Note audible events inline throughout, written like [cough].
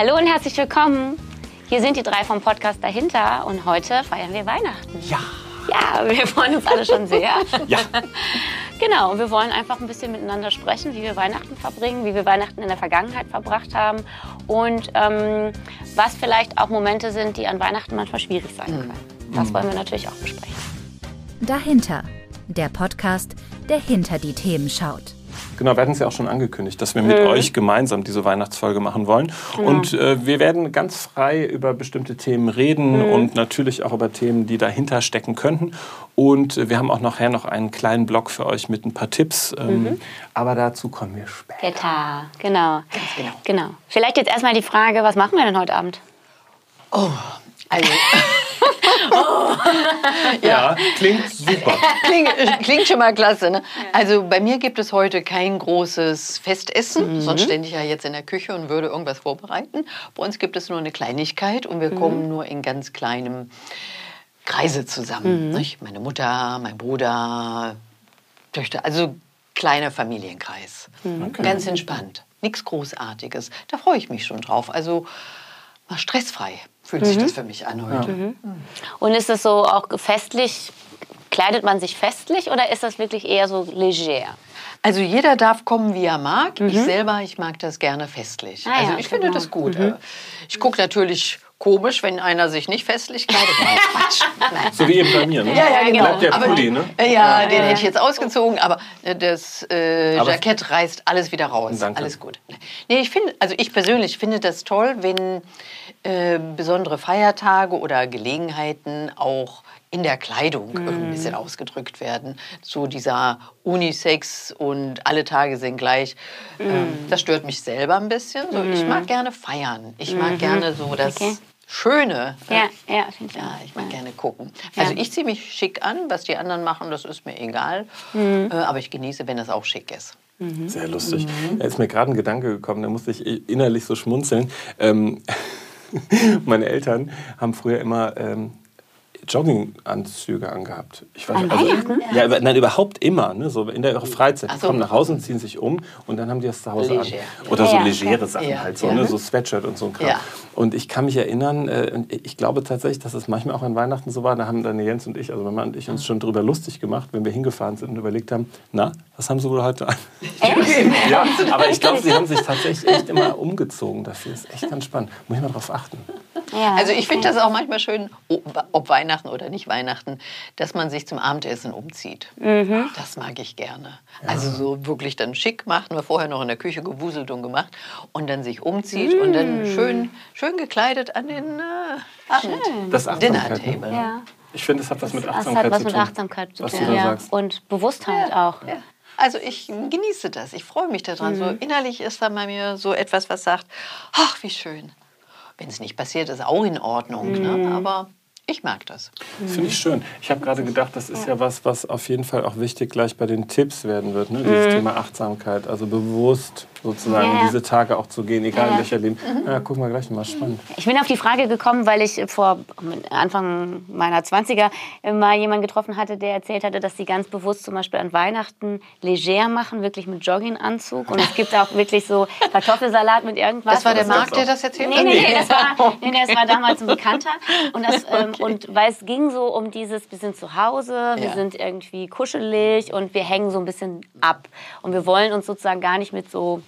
Hallo und herzlich willkommen. Hier sind die drei vom Podcast dahinter und heute feiern wir Weihnachten. Ja. Ja, wir freuen uns alle schon sehr. [laughs] Ja. Genau, und wir wollen einfach ein bisschen miteinander sprechen, wie wir Weihnachten verbringen, wie wir Weihnachten in der Vergangenheit verbracht haben und ähm, was vielleicht auch Momente sind, die an Weihnachten manchmal schwierig sein können. Das wollen wir natürlich auch besprechen. Dahinter. Der Podcast, der hinter die Themen schaut. Genau, wir hatten es ja auch schon angekündigt, dass wir mit euch gemeinsam diese Weihnachtsfolge machen wollen. Und äh, wir werden ganz frei über bestimmte Themen reden und natürlich auch über Themen, die dahinter stecken könnten. Und äh, wir haben auch nachher noch einen kleinen Blog für euch mit ein paar Tipps. Ähm, Aber dazu kommen wir später. Geta, genau. genau. genau. Vielleicht jetzt erstmal die Frage, was machen wir denn heute Abend? Also, [laughs] Ja, klingt super. klingt, klingt schon mal klasse. Ne? Also bei mir gibt es heute kein großes Festessen, sonst stände ich ja jetzt in der Küche und würde irgendwas vorbereiten. Bei uns gibt es nur eine Kleinigkeit und wir kommen nur in ganz kleinem Kreise zusammen. Nicht? Meine Mutter, mein Bruder, Töchter, also kleiner Familienkreis. Ganz entspannt, nichts Großartiges. Da freue ich mich schon drauf. Also mal stressfrei fühlt sich das für mich an heute. Und ist es so auch festlich, kleidet man sich festlich oder ist das wirklich eher so leger? Also jeder darf kommen, wie er mag. Ich selber, ich mag das gerne festlich. Mhm. Ah ja, also ich finde genau. das gut. Ich gucke natürlich komisch, wenn einer sich nicht festlich kleidet. Nein, [laughs] Quatsch. Nein. So wie eben bei mir. Ne? Ja, ja, genau. Bleibt der Aber- Pulli, ne? Äh, Ja, den hätte ich jetzt ausgezogen, aber äh, das äh, Aber- Jackett reißt alles wieder raus. Danke. Alles gut. Nee, ich finde, also ich persönlich finde das toll, wenn äh, besondere Feiertage oder Gelegenheiten auch in der Kleidung Mhm. ein bisschen ausgedrückt werden. So dieser Unisex und alle Tage sind gleich. Ähm, Mhm. das stört mich selber ein bisschen. So, Ich mag gerne feiern. Ich mag gerne so das Mhm. Okay. Schöne. Ja, ja, auf jeden Fall. Ja, ich mag gerne gucken. Also ich ziehe mich schick an, was die anderen machen, das ist mir egal. Mhm. Äh, aber ich genieße, wenn es auch schick ist. Sehr lustig. Da ist mir gerade ein Gedanke gekommen, da musste ich innerlich so schmunzeln. Ähm, [laughs] [laughs] meine Eltern haben früher immer ähm, Jogginganzüge angehabt. Ich weiß, An also, Weihnachten? ja, aber- nein, überhaupt immer, ne, so in der Freizeit. Die so. kommen nach Hause und ziehen sich um und dann haben die das zu Hause Leger. an. Oder so Ja, ja, legere okay. Sachen Ja, halt, so, ja. ne, so Sweatshirt und so ein Kram. Ja. Und ich kann mich erinnern, äh, ich glaube tatsächlich, dass es manchmal auch an Weihnachten so war, da haben dann Jens und ich, also mein Mann und ich, uns schon drüber lustig gemacht, wenn wir hingefahren sind und überlegt haben, na, was haben sie wohl heute an? [laughs] Ja, aber ich glaube, sie haben sich tatsächlich echt immer umgezogen dafür. Ist echt ganz spannend. Muss ich mal drauf achten. Ja, Also ich finde das auch manchmal schön, ob ob Weihnachten oder nicht Weihnachten, dass man sich zum Abendessen umzieht. Mhm. Das mag ich gerne. Also so wirklich dann schick macht, nur vorher noch in der Küche gewuselt und gemacht und dann sich umzieht und Mhm. dann schön, schön gekleidet an den äh, Abend. Das ist Achtsamkeit, Dinner Table. ne? Ja. Ich finde, es hat was mit Das Achtsamkeit hat was zu mit tun. Achtsamkeit zu was tun. du da ja. sagst. Und Bewusstheit auch. Ja. Also ich genieße das. Ich freue mich daran. So Mhm. innerlich ist da bei mir so etwas, was sagt, ach, wie schön. Wenn es nicht passiert, ist auch in Ordnung. Mhm. Ne? Aber ich mag das. Finde ich schön. Ich habe gerade gedacht, das ist ja was, was auf jeden Fall auch wichtig gleich bei den Tipps werden wird. Ne? Dieses Thema Achtsamkeit. Also bewusst sozusagen Mhm. Ja, in ja. diese Tage auch zu gehen, egal Ja, in welcher Leben. Ja, gucken wir gleich mal. Spannend. Ich bin auf die Frage gekommen, weil ich vor Anfang meiner 20er mal jemanden getroffen hatte, der erzählt hatte, dass sie ganz bewusst zum Beispiel an Weihnachten leger machen, wirklich mit Jogginganzug. Und es gibt auch wirklich so Kartoffelsalat mit irgendwas. Das war der. Marc, der das erzählt Nee, hat? nee, nee, das war, nee, nee, das war damals ein Bekannter. Und, das, ähm, und weil es ging so um dieses, wir sind zu Hause, wir Ja. sind irgendwie kuschelig und wir hängen so ein bisschen ab. Und wir wollen uns sozusagen gar nicht mit so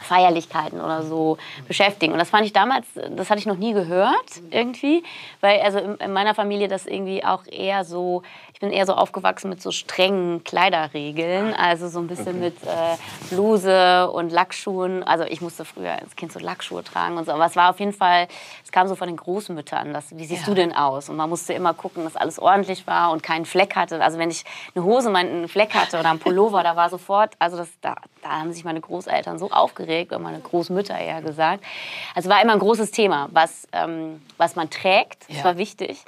Feierlichkeiten oder so beschäftigen. Und das fand ich damals, das hatte ich noch nie gehört irgendwie, weil also in, in meiner Familie das irgendwie auch eher so, ich bin eher so aufgewachsen mit so strengen Kleiderregeln, also so ein bisschen mit äh, Bluse und Lackschuhen. Also ich musste früher als Kind so Lackschuhe tragen und so, aber es war auf jeden Fall, es kam so von den Großmüttern, das, wie siehst Ja. du denn aus? Und man musste immer gucken, dass alles ordentlich war und keinen Fleck hatte. Also wenn ich eine Hose mal einen Fleck hatte oder einen Pullover, da war sofort, also das, da, da haben sich meine Großeltern so aufgeregt, oder meine Großmütter eher gesagt. Also war immer ein großes Thema, was, ähm, was man trägt, das Ja. war wichtig.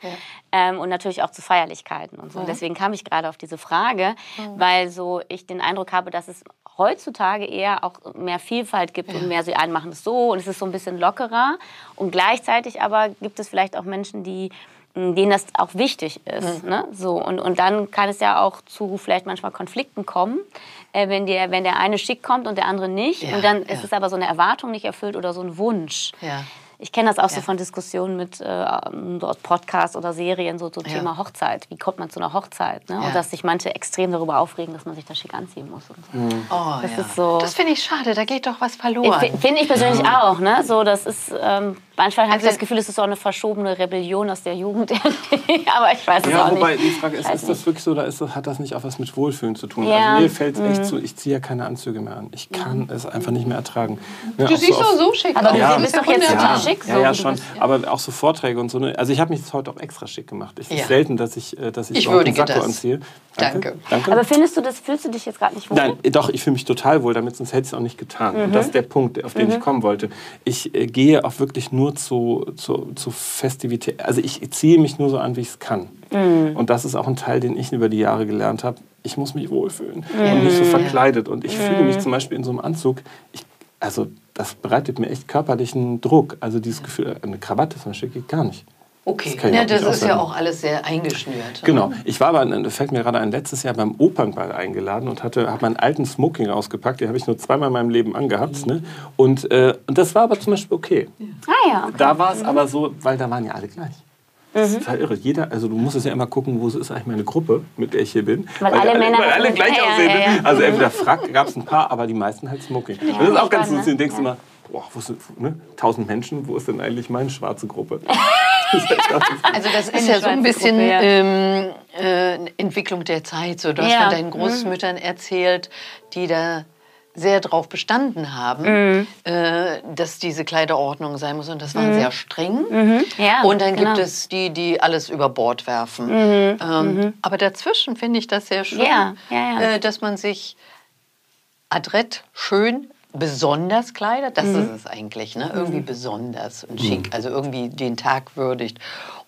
Ähm, und natürlich auch zu Feierlichkeiten und so. Und deswegen kam ich gerade auf diese Frage, weil so ich den Eindruck habe, dass es heutzutage eher auch mehr Vielfalt gibt und mehr so, einen machen es so und es ist so ein bisschen lockerer. Und gleichzeitig aber gibt es vielleicht auch Menschen, die denen das auch wichtig ist. Ne? So, und, und dann kann es ja auch zu vielleicht manchmal Konflikten kommen, äh, wenn, der, wenn der eine schick kommt und der andere nicht. Ja, und dann ja. ist es aber so eine Erwartung nicht erfüllt oder so ein Wunsch. Ja. Ich kenne das auch so Ja. von Diskussionen mit äh, so Podcasts oder Serien so zum Ja. Thema Hochzeit. Wie kommt man zu einer Hochzeit? Ne? Ja. Und dass sich manche extrem darüber aufregen, dass man sich da schick anziehen muss. Und so. Oh, Das ja. ist so- Das finde ich schade, da geht doch was verloren. F- Finde ich persönlich auch. Ne? So, das ist, ähm, manchmal habe ich Also- das Gefühl, es ist so eine verschobene Rebellion aus der Jugend. [laughs] Aber ich weiß es Ja, auch wobei nicht. die Frage ist, ist das nicht. wirklich so oder ist das, hat das nicht auch was mit Wohlfühlen zu tun? Ja. Mhm. Also mir fällt es echt so, ich ziehe ja keine Anzüge mehr an. Ich kann es einfach nicht mehr ertragen. Ne, du auch siehst auf- doch so schick Aber aus. du Ja. bist doch jetzt total ja, schick. ja, so, ja, du schon. Aber auch so Vorträge und so. Ne? Also ich habe mich heute auch extra schick gemacht. Es ist Ja. selten, dass ich, äh, dass ich, Ich überhaupt einen Sakko das. anziehe. Danke. Danke. Aber findest du das, fühlst du dich jetzt gerade nicht wohl? Nein, doch, ich fühle mich total wohl damit, sonst hätte ich es auch nicht getan. Und das ist der Punkt, auf den ich kommen wollte. Ich äh, gehe auch wirklich nur zu, zu, zu Festivität. Also ich ziehe mich nur so an, wie ich es kann. Und das ist auch ein Teil, den ich über die Jahre gelernt habe. Ich muss mich wohlfühlen und nicht so verkleidet. Und ich fühle mich zum Beispiel in so einem Anzug, ich, also das bereitet mir echt körperlichen Druck. Also dieses Gefühl, eine Krawatte zum Beispiel geht gar nicht. Okay, Das ja, das ist ja auch alles sehr eingeschnürt. Genau. Ich war aber, das fällt mir gerade ein, letztes Jahr beim Opernball eingeladen und hatte, habe meinen alten Smoking rausgepackt. Den habe ich nur zweimal in meinem Leben angehabt. Ne? Und, äh, und das war aber zum Beispiel okay. Ah ja, okay. Da war es aber so, weil da waren ja alle gleich. Das ist total irre. Jeder, also du musst es ja immer gucken, wo ist eigentlich meine Gruppe, mit der ich hier bin. Weil alle Männer weil alle gleich ja, ja, aussehen. ja, ne? ja. Also entweder Frack gab es ein paar, aber die meisten halt Smoking. Das ist auch ganz lustig. Du denkst ja. immer, boah, wo sind, ne? tausend Menschen, wo ist denn eigentlich meine schwarze Gruppe? [laughs] [laughs] Also das ist ja so ein bisschen ähm, äh, Entwicklung der Zeit. So, du hast Ja. von deinen Großmüttern erzählt, die da sehr drauf bestanden haben, Mhm. äh, dass diese Kleiderordnung sein muss. Und das waren sehr streng. Mhm. Ja, und dann genau. Mhm. gibt es die, die alles über Bord werfen. Ähm, aber dazwischen finde ich das sehr schön, ja, ja. Äh, dass man sich adrett, schön, besonders kleidet. Das Mhm. ist es eigentlich, ne? irgendwie besonders und schick. Also irgendwie den Tag würdigt.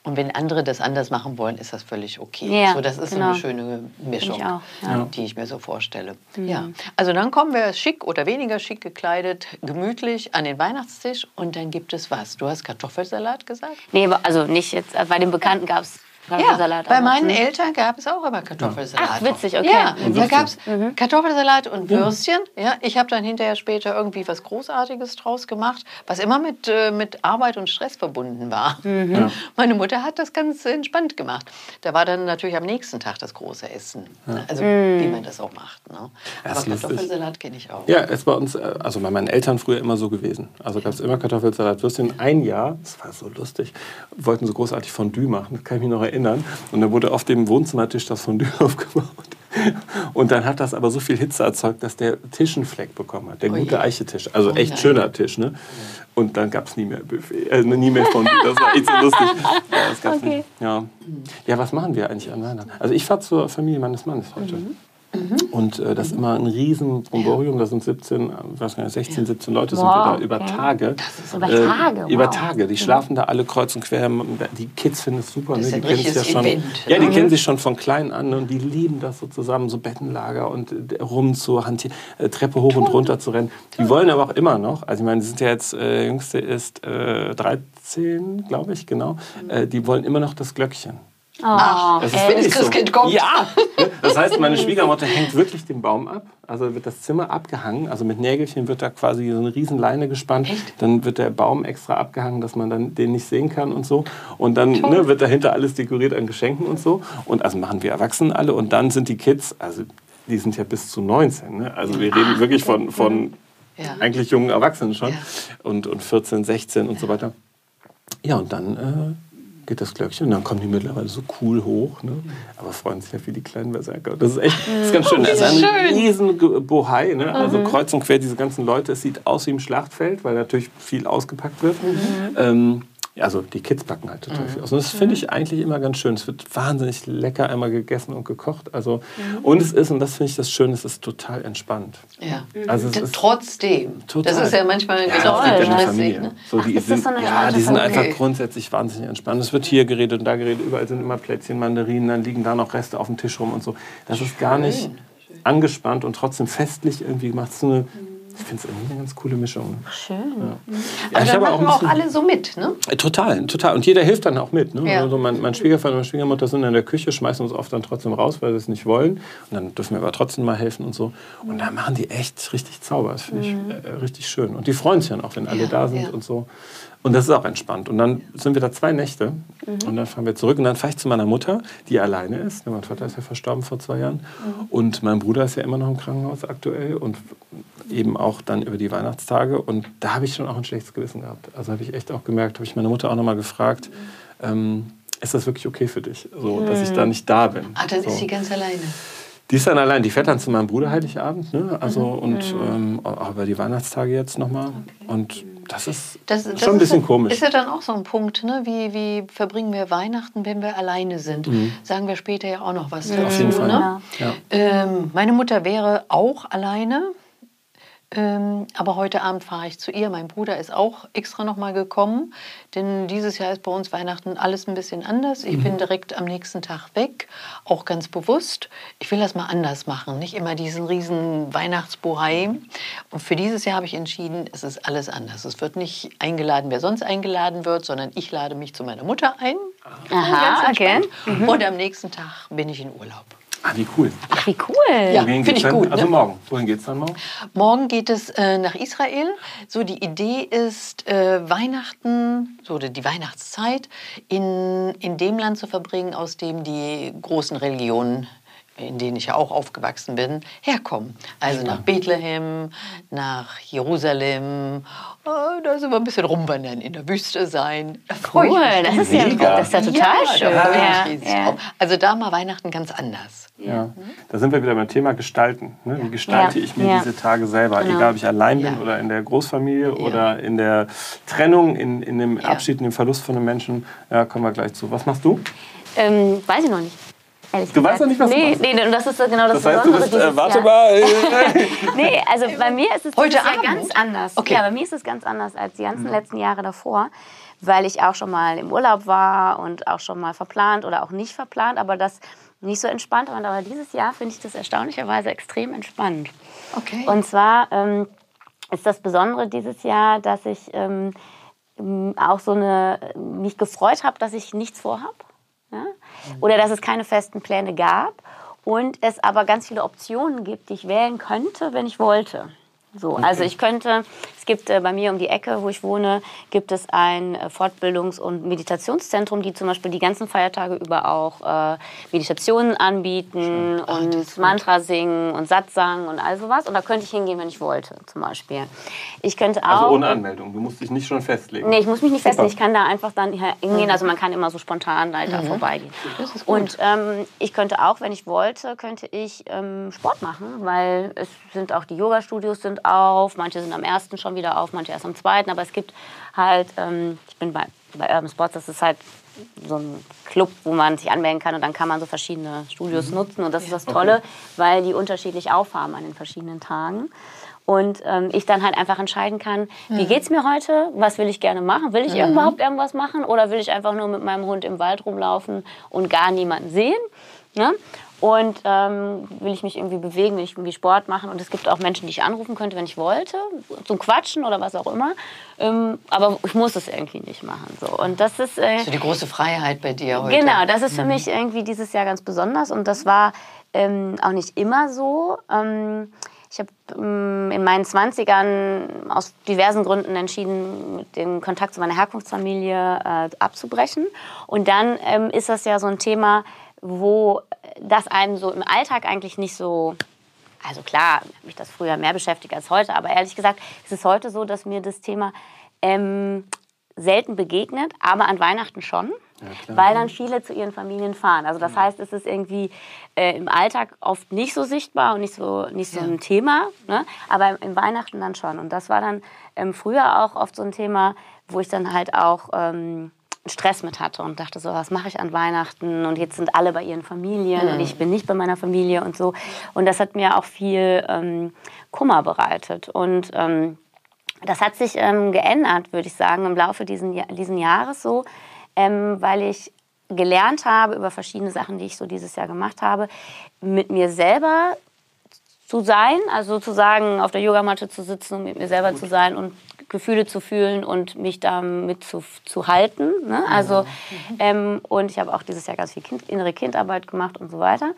Und wenn andere das anders machen wollen, ist das völlig okay. Ja, so, das ist so genau. eine schöne Mischung, ich auch, ja. Mhm. die ich mir so vorstelle. Ja. Also dann kommen wir schick oder weniger schick gekleidet, gemütlich an den Weihnachtstisch und dann gibt es was. Du hast Kartoffelsalat gesagt? Nee, aber- also nicht jetzt, äh, bei den Bekannten gab es Kartoffelsalat. bei aber- meinen Hm. Eltern gab es auch immer Kartoffelsalat. Ach, witzig, okay. Ja, Mhm. da gab es Kartoffelsalat und Würstchen. Ja, ich habe dann hinterher später irgendwie was Großartiges draus gemacht, was immer mit, äh, mit Arbeit und Stress verbunden war. Meine Mutter hat das ganz entspannt gemacht. Da war dann natürlich am nächsten Tag das große Essen. Also wie man das auch macht. Ne? Aber ist. Kartoffelsalat kenne ich auch. Ja, es war uns, äh, also bei meinen Eltern früher immer so gewesen. Also gab es immer Kartoffelsalat, Würstchen. Ein Jahr, das war so lustig, wollten so großartig Fondue machen, das kann ich mich noch erinnern. Und dann wurde auf dem Wohnzimmertisch das Fondue [laughs] aufgebaut. Und dann hat das aber so viel Hitze erzeugt, dass der Tisch einen Fleck bekommen hat. Der Oh gute Eichetisch. Also Oh echt schöner Tisch. Ne? Und dann gab es nie mehr Buffet, äh, nie mehr Fondue. Das war echt so lustig. [laughs] Ja, Okay. Ja. ja, was machen wir eigentlich an Weihnachten? Also ich fahre zur Familie meines Mannes heute. Und äh, das ist immer ein riesen Bromborium. Da sind 17, äh, weiß gar nicht, 16, 17 Leute sind wir Wow, da über. Tage. Über Äh, Tage, Über wow. Tage. Die schlafen da alle kreuz und quer. Die Kids finden es super. Das ist ne? Die kennen sich richtiges schon, Event, Ja, die ne? kennen sich schon von klein an und die lieben das so zusammen, so Bettenlager und äh, rum zu hantieren, äh, Treppe hoch und runter zu rennen. Die wollen aber auch immer noch. Also ich meine, die sind ja jetzt, äh, Jüngste ist äh, 13, glaube ich, genau. Äh, die wollen immer noch das Glöckchen. Oh, Das wenn das wirklich Christkind kommt. Ja! Das heißt, meine Schwiegermutter hängt wirklich den Baum ab. Also wird das Zimmer abgehangen. Also mit Nägelchen wird da quasi so eine riesen Leine gespannt. Echt? Dann wird der Baum extra abgehangen, dass man dann den nicht sehen kann und so. Und dann ne, wird dahinter alles dekoriert an Geschenken und so. Und also machen wir Erwachsenen alle. Und dann sind die Kids, also die sind ja bis zu 19. Ne? Also wir reden wirklich von, von Ja. eigentlich jungen Erwachsenen schon. Ja. Und, und 14, 16 und so weiter. Ja, und dann äh, geht das Glöckchen und dann kommen die mittlerweile so cool hoch, ne? aber freuen sich ja wie die kleinen Berserker. Das ist echt das ist ganz schön. Das ist ein schön. riesen Ge- Bohai, ne? also kreuz und quer diese ganzen Leute. Es sieht aus wie im Schlachtfeld, weil natürlich viel ausgepackt wird. Ähm, ja, also die Kids packen halt total viel aus. Und das finde ich eigentlich immer ganz schön. Es wird wahnsinnig lecker einmal gegessen und gekocht. Also, Und es ist, und das finde ich das Schöne, es ist total entspannt. Ja. Also es D- ist Trotzdem. Total. Das ist ja manchmal Ja, genau das stressig. Familie. Ne? So, die ist das sind, so eine ja, die sind Familie? einfach grundsätzlich wahnsinnig entspannt. Es wird hier geredet und da geredet, überall sind immer Plätzchen, Mandarinen, dann liegen da noch Reste auf dem Tisch rum und so. Das ist gar nicht angespannt und trotzdem festlich irgendwie gemacht. Es ist so eine ich finde es irgendwie eine ganz coole Mischung. Schön. Aber ich da habe machen auch bisschen- alle so mit, ne? Total, total. Und jeder hilft dann auch mit. Ne? Ja. Also mein, mein Schwiegervater und meine Schwiegermutter sind in der Küche, schmeißen uns oft dann trotzdem raus, weil sie es nicht wollen. Und dann dürfen wir aber trotzdem mal helfen und so. Und da machen die echt richtig Zauber. Das finde ich äh, richtig schön. Und die freuen sich dann auch, wenn alle Ja, da sind ja. und so. Und das ist auch entspannt. Und dann sind wir da zwei Nächte und dann fahren wir zurück. Und dann fahre ich zu meiner Mutter, die alleine ist. Mein Vater ist ja verstorben vor zwei Jahren. Und mein Bruder ist ja immer noch im Krankenhaus aktuell und eben auch dann über die Weihnachtstage. Und da habe ich schon auch ein schlechtes Gewissen gehabt. Also habe ich echt auch gemerkt, habe ich meine Mutter auch nochmal gefragt, ähm, ist das wirklich okay für dich, so, dass ich da nicht da bin? Ah, dann so. ist sie ganz alleine. Die ist dann allein, die fährt dann zu meinem Bruder Heiligabend, ne? Also und ähm, auch über die Weihnachtstage jetzt nochmal. Und das ist Das, das schon ein ist bisschen ja, komisch. Ist ja dann auch so ein Punkt, ne? wie, wie verbringen wir Weihnachten, wenn wir alleine sind? Sagen wir später ja auch noch was dazu. Mhm. Auf jeden Fall. Ne? Ja. Ähm, meine Mutter wäre auch alleine. Ähm, aber heute Abend fahre ich zu ihr. Mein Bruder ist auch extra noch mal gekommen, denn dieses Jahr ist bei uns Weihnachten alles ein bisschen anders. Ich bin direkt am nächsten Tag weg, auch ganz bewusst. Ich will das mal anders machen, nicht immer diesen riesen Weihnachtsbohai. Und für dieses Jahr habe ich entschieden, es ist alles anders. Es wird nicht eingeladen, wer sonst eingeladen wird, sondern ich lade mich zu meiner Mutter ein. Aha, Ganz okay. entspannt. Und am nächsten Tag bin ich in Urlaub. Ah, wie cool. Ach, wie cool. Ja. Wohin find geht's ich dann? gut, Also ne? morgen. Wohin geht's dann morgen? Morgen geht es äh, nach Israel. So die Idee ist, äh, Weihnachten, so die die Weihnachtszeit in, in dem Land zu verbringen, aus dem die großen Religionen, in denen ich ja auch aufgewachsen bin, herkommen. Also nach Bethlehem, nach Jerusalem. Äh, da sind wir ein bisschen rumwandern, in der Wüste sein. Da Cool, mich das ist ja, das ist ja total schön. Da Ja, ja. Also da mal Weihnachten ganz anders. Ja. Da sind wir wieder beim Thema Gestalten. Ne? Wie gestalte Ja. ich mir Ja. diese Tage selber? Genau. Egal, ob ich allein bin Ja. oder in der Großfamilie oder in der Trennung, in, in dem Ja. Abschied, in dem Verlust von einem Menschen. Ja, kommen wir gleich zu. Was machst du? Ähm, weiß ich noch nicht. Ehrlich Du weißt gesagt. noch nicht, was du nee, machst? Nee, und das ist genau das, Das heißt, du Besondere bist, äh, warte Jahr. mal. [laughs] Nee, also bei mir ist es Heute Jahr Abend? ganz anders. Okay. Ja, bei mir ist es ganz anders als die ganzen letzten Jahre davor, weil ich auch schon mal im Urlaub war und auch schon mal verplant oder auch nicht verplant, aber das nicht so entspannt war. Aber dieses Jahr finde ich das erstaunlicherweise extrem entspannt. Okay. Und zwar ähm, ist das Besondere dieses Jahr, dass ich ähm, ähm, auch so eine, mich gefreut habe, dass ich nichts vorhab. Ja? Oder dass es keine festen Pläne gab und es aber ganz viele Optionen gibt, die ich wählen könnte, wenn ich wollte. So, also ich könnte, es gibt äh, bei mir um die Ecke, wo ich wohne, gibt es ein äh, Fortbildungs- und Meditationszentrum, die zum Beispiel die ganzen Feiertage über auch äh, Meditationen anbieten Ah, das und gut. Mantra singen und Satzang und all sowas. Und da könnte ich hingehen, wenn ich wollte, zum Beispiel. Ich könnte auch. Also ohne Anmeldung. Du musst dich nicht schon festlegen. Nee, ich muss mich nicht festlegen. Super. Ich kann da einfach dann hingehen. Also man kann immer so spontan halt da vorbeigehen. Das ist gut. Und ähm, ich könnte auch, wenn ich wollte, könnte ich ähm, Sport machen, weil es sind auch die Yoga-Studios sind auf. Manche sind am ersten schon wieder auf, manche erst am zweiten. Aber es gibt halt, ähm, ich bin bei, bei Urban Sports, das ist halt so ein Club, wo man sich anmelden kann und dann kann man so verschiedene Studios nutzen. Und das ist das Tolle, weil die unterschiedlich aufhaben an den verschiedenen Tagen. Und ähm, ich dann halt einfach entscheiden kann, wie geht's mir heute, was will ich gerne machen, will ich überhaupt irgendwas machen oder will ich einfach nur mit meinem Hund im Wald rumlaufen und gar niemanden sehen. Ne? Und ähm, will ich mich irgendwie bewegen, will ich irgendwie Sport machen. Und es gibt auch Menschen, die ich anrufen könnte, wenn ich wollte, zum Quatschen oder was auch immer. Ähm, aber ich muss es irgendwie nicht machen. So. Und das ist, äh, So die große Freiheit bei dir heute. Genau, das ist für mich irgendwie dieses Jahr ganz besonders und das war ähm, auch nicht immer so. Ähm, ich habe ähm, in meinen 20ern aus diversen Gründen entschieden, den Kontakt zu meiner Herkunftsfamilie äh, abzubrechen. Und dann ähm, ist das ja so ein Thema, wo das einen so im Alltag eigentlich nicht so also klar, mich das früher mehr beschäftigt als heute, aber ehrlich gesagt ist es heute so, dass mir das Thema ähm, selten begegnet, aber an Weihnachten schon, weil dann viele zu ihren Familien fahren. Also das heißt, es ist irgendwie äh, im Alltag oft nicht so sichtbar und nicht so, nicht so ein Thema, ne? aber im Weihnachten dann schon. Und das war dann ähm, früher auch oft so ein Thema, wo ich dann halt auch... Ähm, Stress mit hatte und dachte so, was mache ich an Weihnachten und jetzt sind alle bei ihren Familien und ich bin nicht bei meiner Familie und so. Und das hat mir auch viel ähm, Kummer bereitet. Und ähm, das hat sich ähm, geändert, würde ich sagen, im Laufe diesen, diesen Jahres so, ähm, weil ich gelernt habe über verschiedene Sachen, die ich so dieses Jahr gemacht habe, mit mir selber zu sein, also sozusagen auf der Yogamatte zu sitzen und mit mir selber zu sein und Gefühle zu fühlen und mich damit zu, zu halten. Ne? Also, ähm, und ich habe auch dieses Jahr ganz viel kind, innere Kindarbeit gemacht und so weiter,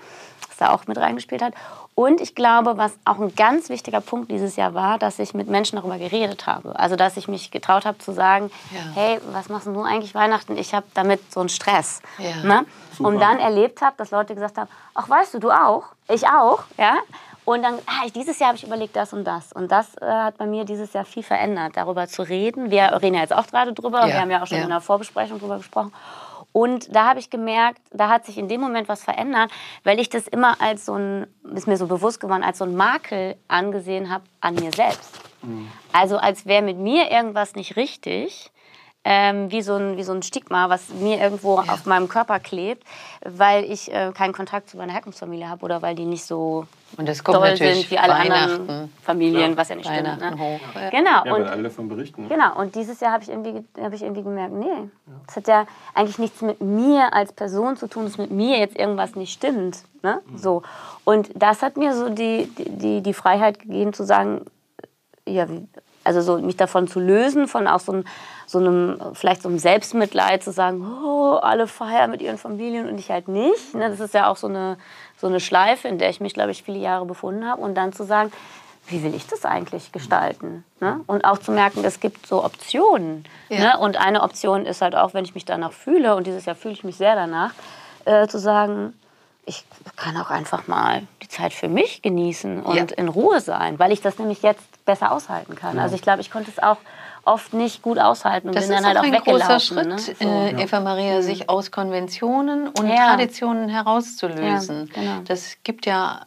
was da auch mit reingespielt hat. Und ich glaube, was auch ein ganz wichtiger Punkt dieses Jahr war, dass ich mit Menschen darüber geredet habe. Also, dass ich mich getraut habe zu sagen, Ja. hey, was machst du eigentlich Weihnachten? Ich habe damit so einen Stress. Ja. Ne? Und dann erlebt habe, dass Leute gesagt haben, ach, weißt du, du auch, ich auch, ja. Und dann, ah, dieses Jahr habe ich überlegt, das und das. Und das äh, hat bei mir dieses Jahr viel verändert, darüber zu reden. Wir reden ja jetzt auch gerade drüber. Ja, Wir haben ja auch schon ja. in der Vorbesprechung drüber gesprochen. Und da habe ich gemerkt, da hat sich in dem Moment was verändert, weil ich das immer als so ein, ist mir so bewusst geworden, als so ein Makel angesehen habe an mir selbst. Also als wäre mit mir irgendwas nicht richtig, ähm, wie, so ein, wie so ein Stigma, was mir irgendwo auf meinem Körper klebt, weil ich äh, keinen Kontakt zu meiner Herkunftsfamilie habe oder weil die nicht so Und das kommt doll natürlich sind wie alle anderen. Familien, was ja nicht stimmt. Ne? hoch, ja. Genau. Ja, und, alle davon berichten. Genau, und dieses Jahr habe ich, irgendwie, ge- hab ich irgendwie gemerkt, nee, das hat ja eigentlich nichts mit mir als Person zu tun, dass mit mir jetzt irgendwas nicht stimmt. Ne? So. Und das hat mir so die, die, die Freiheit gegeben zu sagen, ja, wie, also so mich davon zu lösen, von auch so einem, so einem, vielleicht so einem Selbstmitleid zu sagen, oh, alle feiern mit ihren Familien und ich halt nicht. Ne? Das ist ja auch so eine, so eine Schleife, in der ich mich, glaube ich, viele Jahre befunden habe. Und dann zu sagen, wie will ich das eigentlich gestalten? Ne? Und auch zu merken, es gibt so Optionen. Ja. Ne? Und eine Option ist halt auch, wenn ich mich danach fühle, und dieses Jahr fühle ich mich sehr danach, äh, zu sagen, ich kann auch einfach mal die Zeit für mich genießen und Ja. in Ruhe sein, weil ich das nämlich jetzt besser aushalten kann. Also ich glaube, ich konnte es auch oft nicht gut aushalten und Das bin ist dann halt auch auch ein weggelaufen. großer ne? Schritt, So. äh, Eva Maria, sich aus Konventionen und Ja. Traditionen herauszulösen. Ja, genau. Das gibt ja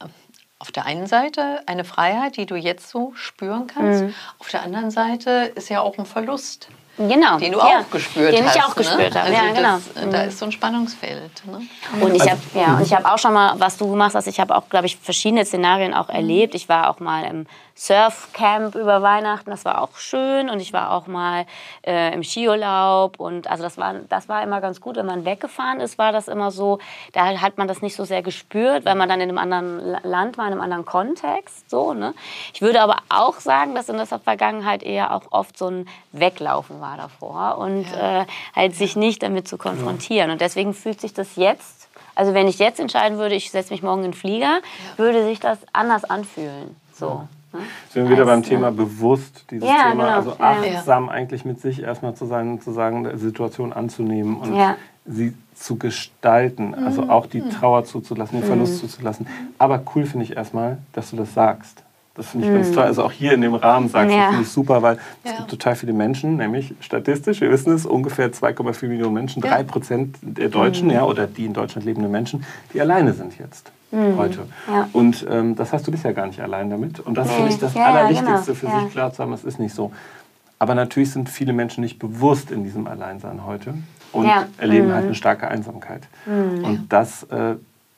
auf der einen Seite eine Freiheit, die du jetzt so spüren kannst. Mhm. Auf der anderen Seite ist ja auch ein Verlust, Genau. den du ja. auch gespürt den hast. ich auch ne? gespürt habe. Also ja, genau. das, Da ist so ein Spannungsfeld. Ne? Und ich Also- habe ja, und ich habe auch schon mal, was du gemacht hast, ich habe auch, glaube ich, verschiedene Szenarien auch erlebt. Ich war auch mal im Surfcamp über Weihnachten, das war auch schön. Und ich war auch mal äh, im Skiurlaub. Und also das war, das war immer ganz gut. Wenn man weggefahren ist, war das immer so, da hat man das nicht so sehr gespürt, weil man dann in einem anderen La- Land war, in einem anderen Kontext. So, ne? Ich würde aber auch sagen, dass in der Vergangenheit eher auch oft so ein Weglaufen war davor und äh, halt sich nicht damit zu konfrontieren. Und deswegen fühlt sich das jetzt, also wenn ich jetzt entscheiden würde, ich setze mich morgen in den Flieger, würde sich das anders anfühlen. So. Ne? Sind wir wieder beim Thema bewusst, dieses Ja, Thema, genau. also Ja. achtsam eigentlich mit sich erstmal zu sein und zu sagen, die Situation anzunehmen und Ja. sie zu gestalten, also Mhm. auch die Trauer zuzulassen, den Verlust zuzulassen. Aber cool finde ich erstmal, dass du das sagst. Das finde ich ganz toll. Also auch hier in dem Rahmen sagst du, Mhm. Ja. finde ich super, weil es Ja. gibt total viele Menschen, nämlich statistisch, wir wissen es, ungefähr 2,4 Millionen Menschen, Ja. drei Prozent der Mhm. Deutschen, ja, oder die in Deutschland lebenden Menschen, die alleine sind jetzt. Heute. Mhm. Ja. Und ähm, das hast du bisher gar nicht allein damit. Und das finde ich das Ja, ja, Allerwichtigste genau. für Ja. sich klar zu haben, es ist nicht so. Aber natürlich sind viele Menschen nicht bewusst in diesem Alleinsein heute und Ja. Mhm. erleben halt eine starke Einsamkeit. Und das äh,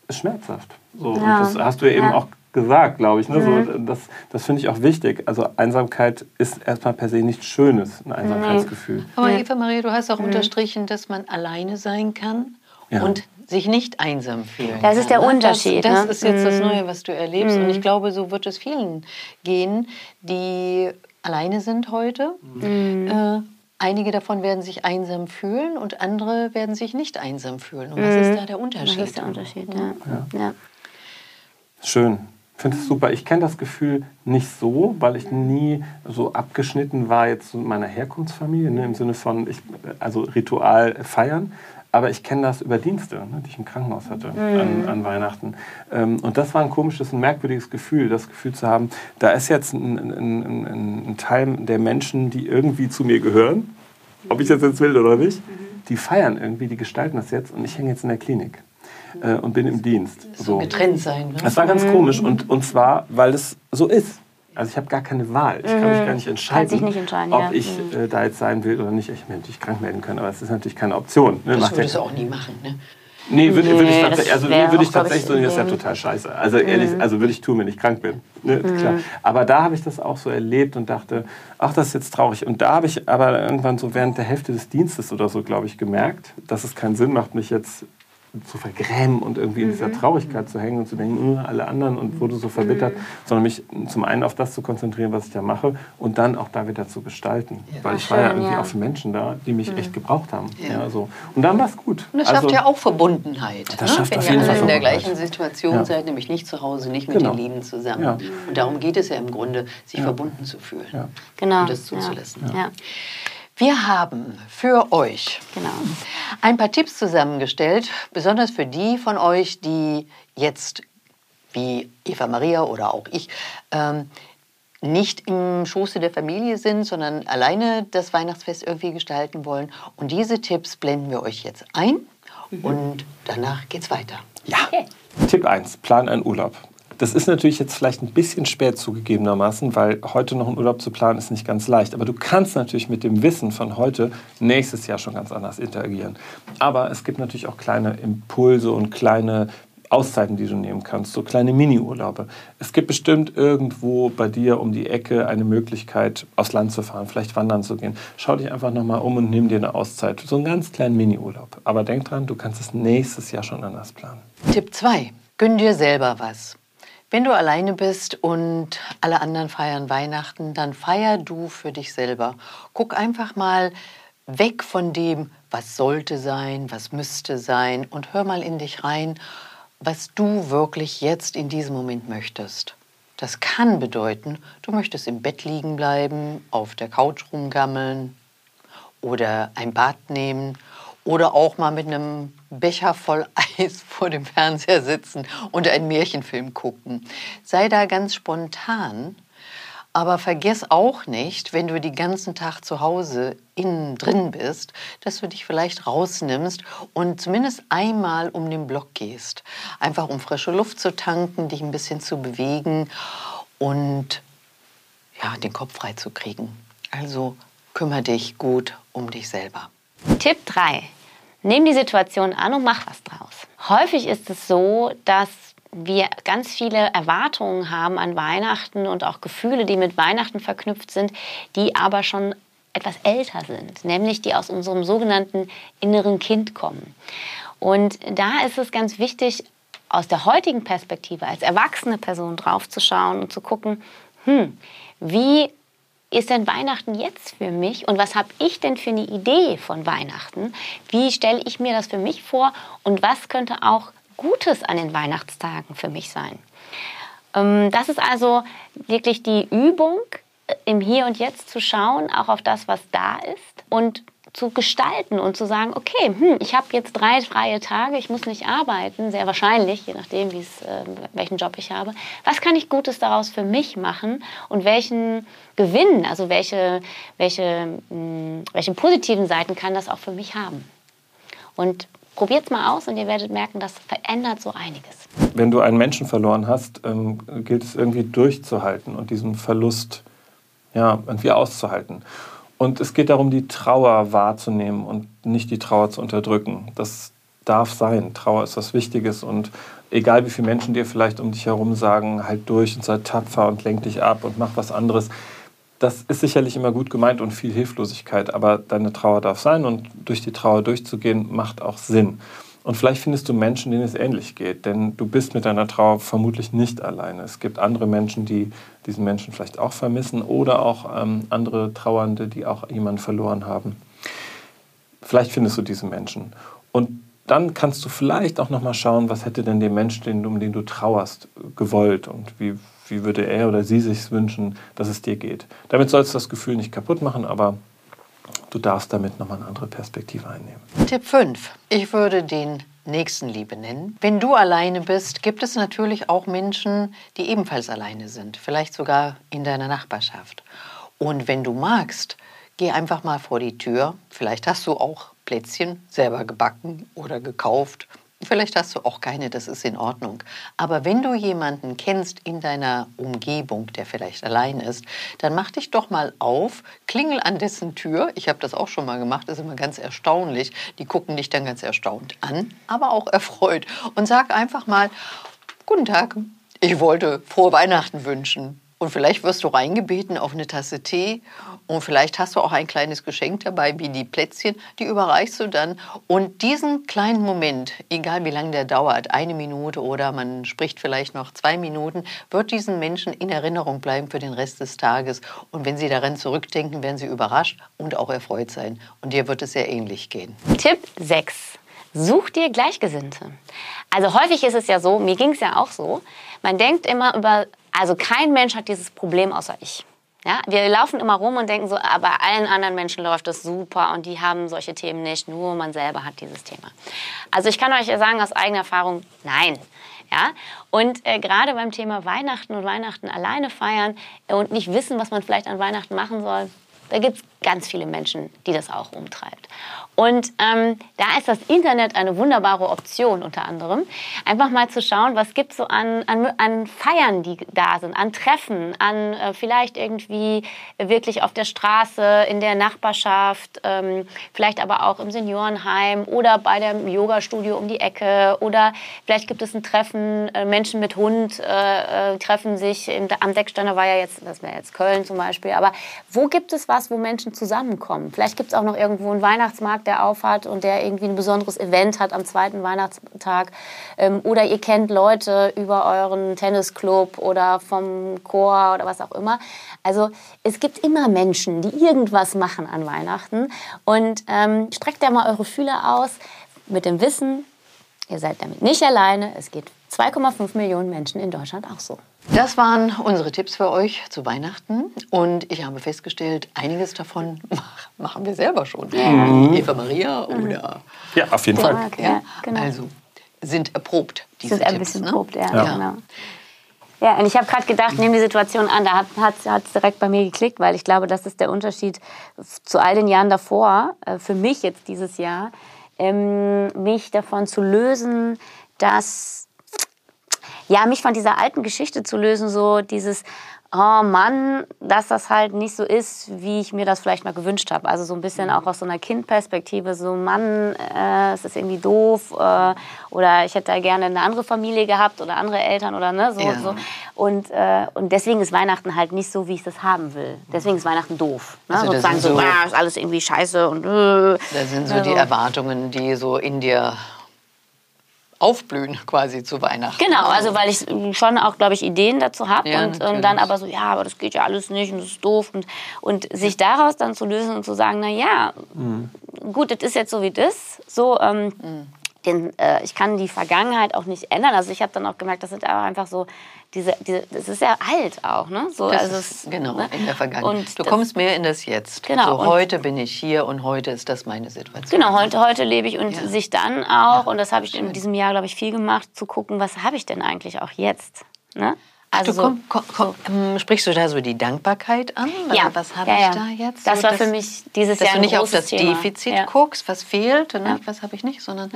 ist schmerzhaft. So, Ja. Und das hast du ja eben Ja. Mhm. auch gesagt, glaube ich. Ne? So, das das finde ich auch wichtig. Also Einsamkeit ist erstmal per se nichts Schönes, ein Einsamkeitsgefühl. Aber Eva Maria, du hast auch unterstrichen, dass man alleine sein kann Ja. und sich nicht einsam fühlen Das ist der ne? Unterschied, Das, das ne? ist jetzt das Mhm. Neue, was du erlebst. Und ich glaube, so wird es vielen gehen, die alleine sind heute. Äh, einige davon werden sich einsam fühlen und andere werden sich nicht einsam fühlen. Und was ist da der Unterschied? Das ist der Unterschied, ja. ja. Schön. Ich finde es super. Ich kenne das Gefühl nicht so, weil ich nie so abgeschnitten war jetzt mit meiner Herkunftsfamilie, ne, im Sinne von, ich, also Ritual feiern. Aber ich kenne das über Dienste, ne, die ich im Krankenhaus hatte an, an Weihnachten. Ähm, und das war ein komisches, ein merkwürdiges Gefühl, das Gefühl zu haben, da ist jetzt ein, ein, ein, ein Teil der Menschen, die irgendwie zu mir gehören, ob ich das jetzt will oder nicht, die feiern irgendwie, die gestalten das jetzt und ich hänge jetzt in der Klinik äh, und bin im Dienst. So getrennt sein. Ne? Das war ganz komisch und, und zwar, weil es so ist. Also ich habe gar keine Wahl. Ich kann mich gar nicht entscheiden, sich nicht entscheiden, ob ja. ich äh, da jetzt sein will oder nicht. Ich hätte mich krank melden können, aber es ist natürlich keine Option. Ne? Das Macht ja würdest du auch nie machen. Ne? Nee, würde, ich Nee, tatsächlich, das also nee, würde ich tatsächlich ich, so, nee, das ist ja total scheiße. Also ehrlich, also würde ich tun, wenn ich krank bin. Ne, klar. Aber da habe ich das auch so erlebt und dachte, ach, das ist jetzt traurig. Und da habe ich aber irgendwann so während der Hälfte des Dienstes oder so, glaube ich, gemerkt, dass es keinen Sinn macht, mich jetzt zu vergrämen und irgendwie in dieser Mhm. Traurigkeit zu hängen und zu denken, "Äh, alle anderen und wurde so verbittert, Mhm. sondern mich zum einen auf das zu konzentrieren, was ich da mache und dann auch da wieder zu gestalten. Weil ich war ja schön, irgendwie ja. Mhm. auch für Menschen da, die mich echt gebraucht haben. Ja. so. Und dann war es gut. Und das Also- schafft ja auch Verbundenheit. Das ne? schafft Wenn auf ihr jeden alle Fall in der gleichen Situation Ja. seid, nämlich nicht zu Hause, nicht mit Genau. den Lieben zusammen. Ja. Und darum geht es ja im Grunde, sich verbunden zu fühlen Ja. Genau. und das zuzulassen. Wir haben für euch Genau. ein paar Tipps zusammengestellt, besonders für die von euch, die jetzt, wie Eva Maria oder auch ich, ähm, nicht im Schoße der Familie sind, sondern alleine das Weihnachtsfest irgendwie gestalten wollen. Und diese Tipps blenden wir euch jetzt ein und danach geht's weiter. Ja. Tipp 1, plan einen Urlaub. Das ist natürlich jetzt vielleicht ein bisschen spät zugegebenermaßen, weil heute noch einen Urlaub zu planen ist nicht ganz leicht. Aber du kannst natürlich mit dem Wissen von heute nächstes Jahr schon ganz anders interagieren. Aber es gibt natürlich auch kleine Impulse und kleine Auszeiten, die du nehmen kannst, so kleine Mini-Urlaube. Es gibt bestimmt irgendwo bei dir um die Ecke eine Möglichkeit, aufs Land zu fahren, vielleicht wandern zu gehen. Schau dich einfach nochmal um und nimm dir eine Auszeit. So einen ganz kleinen Mini-Urlaub. Aber denk dran, du kannst es nächstes Jahr schon anders planen. Tipp 2. Gönn dir selber was. Wenn du alleine bist und alle anderen feiern Weihnachten, dann feier du für dich selber. Guck einfach mal weg von dem, was sollte sein, was müsste sein und hör mal in dich rein, was du wirklich jetzt in diesem Moment möchtest. Das kann bedeuten, du möchtest im Bett liegen bleiben, auf der Couch rumgammeln, oder ein Bad nehmen oder auch mal mit einem Becher voll [laughs] Eis vor dem Fernseher sitzen und einen Märchenfilm gucken. Sei da ganz spontan, aber vergiss auch nicht, wenn du den ganzen Tag zu Hause innen drin bist, dass du dich vielleicht rausnimmst und zumindest einmal um den Block gehst. Einfach um frische Luft zu tanken, dich ein bisschen zu bewegen und ja, den Kopf frei zu kriegen. Also kümmere dich gut um dich selber. Tipp 3. Nimm die Situation an und mach was draus. Häufig ist es so, dass wir ganz viele Erwartungen haben an Weihnachten und auch Gefühle, die mit Weihnachten verknüpft sind, die aber schon etwas älter sind, nämlich die aus unserem sogenannten inneren Kind kommen. Und da ist es ganz wichtig, aus der heutigen Perspektive als erwachsene Person draufzuschauen und zu gucken, hm, wie ist denn Weihnachten jetzt für mich und was habe ich denn für eine Idee von Weihnachten? Wie stelle ich mir das für mich vor und was könnte auch Gutes an den Weihnachtstagen für mich sein? Ähm, Das ist also wirklich die Übung, äh, im Hier und Jetzt zu schauen, auch auf das, was da ist und zu gestalten und zu sagen, okay, hm, ich habe jetzt drei freie Tage, ich muss nicht arbeiten, sehr wahrscheinlich, je nachdem, äh, welchen Job ich habe. Was kann ich Gutes daraus für mich machen und welchen Gewinn, also welche, welche, mh, welche positiven Seiten kann das auch für mich haben? Und probiert es mal aus und ihr werdet merken, das verändert so einiges. Wenn du einen Menschen verloren hast, ähm, gilt es irgendwie durchzuhalten und diesen Verlust ja, irgendwie auszuhalten. Und es geht darum, die Trauer wahrzunehmen und nicht die Trauer zu unterdrücken. Das darf sein. Trauer ist was Wichtiges und egal wie viele Menschen dir vielleicht um dich herum sagen, halt durch und sei tapfer und lenk dich ab und mach was anderes. Das ist sicherlich immer gut gemeint und viel Hilflosigkeit, aber deine Trauer darf sein und durch die Trauer durchzugehen macht auch Sinn. Und vielleicht findest du Menschen, denen es ähnlich geht, denn du bist mit deiner Trauer vermutlich nicht alleine. Es gibt andere Menschen, die diesen Menschen vielleicht auch vermissen oder auch ähm, andere Trauernde, die auch jemanden verloren haben. Vielleicht findest du diese Menschen. Und dann kannst du vielleicht auch noch mal schauen, was hätte denn der Mensch, den, um den du trauerst, gewollt und wie, wie würde er oder sie sich wünschen, dass es dir geht. Damit sollst du das Gefühl nicht kaputt machen, aber du darfst damit nochmal eine andere Perspektive einnehmen. Tipp 5. Ich würde den Nächstenliebe nennen. Wenn du alleine bist, gibt es natürlich auch Menschen, die ebenfalls alleine sind, vielleicht sogar in deiner Nachbarschaft. Und wenn du magst, geh einfach mal vor die Tür. Vielleicht hast du auch Plätzchen selber gebacken oder gekauft. Vielleicht hast du auch keine, das ist in Ordnung. Aber wenn du jemanden kennst in deiner Umgebung, der vielleicht allein ist, dann mach dich doch mal auf, klingel an dessen Tür. Ich habe das auch schon mal gemacht, das ist immer ganz erstaunlich. Die gucken dich dann ganz erstaunt an, aber auch erfreut. Und sag einfach mal, guten Tag, ich wollte frohe Weihnachten wünschen. Und vielleicht wirst du reingebeten auf eine Tasse Tee und vielleicht hast du auch ein kleines Geschenk dabei, wie die Plätzchen, die überreichst du dann. Und diesen kleinen Moment, egal wie lange der dauert, eine Minute oder man spricht vielleicht noch zwei Minuten, wird diesen Menschen in Erinnerung bleiben für den Rest des Tages. Und wenn sie daran zurückdenken, werden sie überrascht und auch erfreut sein. Und dir wird es sehr ähnlich gehen. Tipp 6. Such dir Gleichgesinnte. Also häufig ist es ja so, mir ging es ja auch so, man denkt immer über also kein Mensch hat dieses Problem außer ich. Ja, wir laufen immer rum und denken so, aber allen anderen Menschen läuft das super und die haben solche Themen nicht, nur man selber hat dieses Thema. Also ich kann euch sagen aus eigener Erfahrung, nein. Ja? Und äh, gerade beim Thema Weihnachten und Weihnachten alleine feiern und nicht wissen, was man vielleicht an Weihnachten machen soll, da gibt es ganz viele Menschen, die das auch umtreibt. Und ähm, da ist das Internet eine wunderbare Option unter anderem. Einfach mal zu schauen, was gibt es so an, an, an, Feiern, die da sind, an Treffen, an äh, vielleicht irgendwie wirklich auf der Straße, in der Nachbarschaft, ähm, vielleicht aber auch im Seniorenheim oder bei dem Yoga-Studio um die Ecke oder vielleicht gibt es ein Treffen, äh, Menschen mit Hund äh, äh treffen sich, im, am Decksteiner war ja jetzt, das wäre jetzt Köln zum Beispiel, aber wo gibt es was, wo Menschen zusammenkommen? Vielleicht gibt es auch noch irgendwo einen Weihnachtsmarkt, der aufhat und der irgendwie ein besonderes Event hat am zweiten Weihnachtstag. Ähm, oder ihr kennt Leute über euren Tennisclub oder vom Chor oder was auch immer. Also es gibt immer Menschen, die irgendwas machen an Weihnachten. Und ähm, streckt da mal eure Fühler aus mit dem Wissen, ihr seid damit nicht alleine. Es geht 2,5 Millionen Menschen in Deutschland auch so. Das waren unsere Tipps für euch zu Weihnachten. Und ich habe festgestellt, einiges davon [laughs] machen wir selber schon. Mhm. Eva Maria oder. Ja, auf jeden Fall. Ja, ja, genau. Also sind erprobt, diese sind ein Tipps. bisschen ne? erprobt, ja. ja. Genau. Ja, und ich habe gerade gedacht, nehme die Situation an, da hat es direkt bei mir geklickt, weil ich glaube, das ist der Unterschied zu all den Jahren davor, äh, für mich jetzt dieses Jahr, ähm, mich davon zu lösen, dass ja, mich von dieser alten Geschichte zu lösen, so dieses, oh Mann, dass das halt nicht so ist, wie ich mir das vielleicht mal gewünscht habe. Also so ein bisschen auch aus so einer Kindperspektive, so Mann, äh, es ist irgendwie doof äh, oder ich hätte da gerne eine andere Familie gehabt oder andere Eltern oder ne, so. Ja. so. Und, äh, und deswegen ist Weihnachten halt nicht so, wie ich das haben will. Deswegen ist Weihnachten doof. Ne? Also Sozusagen so, so ah, ist alles irgendwie scheiße und... Äh, das sind so also. die Erwartungen, die so in dir aufblühen quasi zu Weihnachten. Genau, also weil ich schon auch, glaube ich, Ideen dazu habe ja, und, und, dann aber so, ja, aber das geht ja alles nicht und das ist doof und, und sich daraus dann zu lösen und zu sagen, na ja, mhm. gut, das ist jetzt so wie das, so ähm, mhm. Den, äh, ich kann die Vergangenheit auch nicht ändern. Also ich habe dann auch gemerkt, das sind aber einfach so diese, diese, das ist ja alt auch, ne? So, das also ist, genau, ne? in der Vergangenheit. Und du kommst mehr in das Jetzt. Genau. So, heute bin ich hier und heute ist das meine Situation. Genau, heute, heute lebe ich und ja. sich dann auch, ja, und das habe ich schön. in diesem Jahr, glaube ich, viel gemacht, zu gucken, was habe ich denn eigentlich auch jetzt, ne? Also du, komm, komm, komm. Ähm, sprichst du da so die Dankbarkeit an? Ja. Was habe ja, ich da jetzt? Das so, war für mich dieses dass Jahr ein Dass du nicht auf das Thema. Defizit guckst, was fehlt, ne? was habe ich nicht, sondern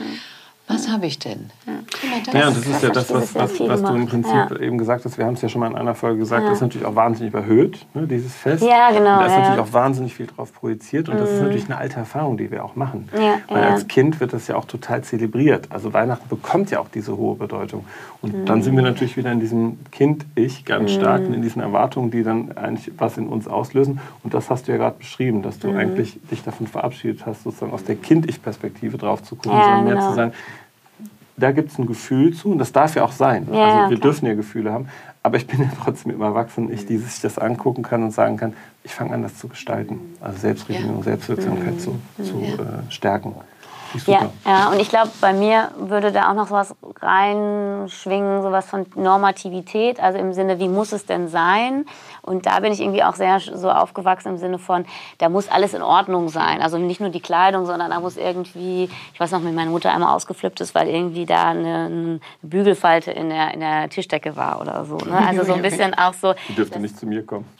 was habe ich denn? Ja, ja, das ist ja das, was, was, was du im Prinzip ja. eben gesagt hast. Wir haben es ja schon mal in einer Folge gesagt, ja. das ist natürlich auch wahnsinnig überhöht, ne, dieses Fest. Ja, genau. da ist natürlich auch wahnsinnig viel drauf projiziert und mhm. das ist mhm. natürlich eine alte Erfahrung, die wir auch machen. Weil als Kind wird das ja auch total zelebriert. Also Weihnachten bekommt ja auch diese hohe Bedeutung. Und mhm. dann sind wir natürlich wieder in diesem Kind-Ich ganz mhm. stark und in diesen Erwartungen, die dann eigentlich was in uns auslösen. Und das hast du ja gerade beschrieben, dass du mhm. eigentlich dich davon verabschiedet hast, sozusagen aus der Kind-Ich-Perspektive drauf zu gucken, sondern mehr genau. zu sagen, da gibt es ein Gefühl zu und das darf ja auch sein. Ja, also wir klar. dürfen ja Gefühle haben, aber ich bin ja [laughs] trotzdem immer erwachsen, ich, die sich das angucken kann und sagen kann, ich fange an, das zu gestalten. Also Selbstregulierung, ja. Selbstwirksamkeit mhm. zu, zu ja. äh, stärken. Ja, ja, und ich glaube, bei mir würde da auch noch sowas reinschwingen, sowas von Normativität, also im Sinne, wie muss es denn sein? Und da bin ich irgendwie auch sehr so aufgewachsen im Sinne von, da muss alles in Ordnung sein. Also nicht nur die Kleidung, sondern da muss irgendwie, ich weiß noch, wie meine Mutter einmal ausgeflippt ist, weil irgendwie da eine, eine Bügelfalte in der, in der Tischdecke war oder so. Ne? Also so ein [laughs] bisschen auch so. Die dürfte nicht zu mir kommen. [laughs]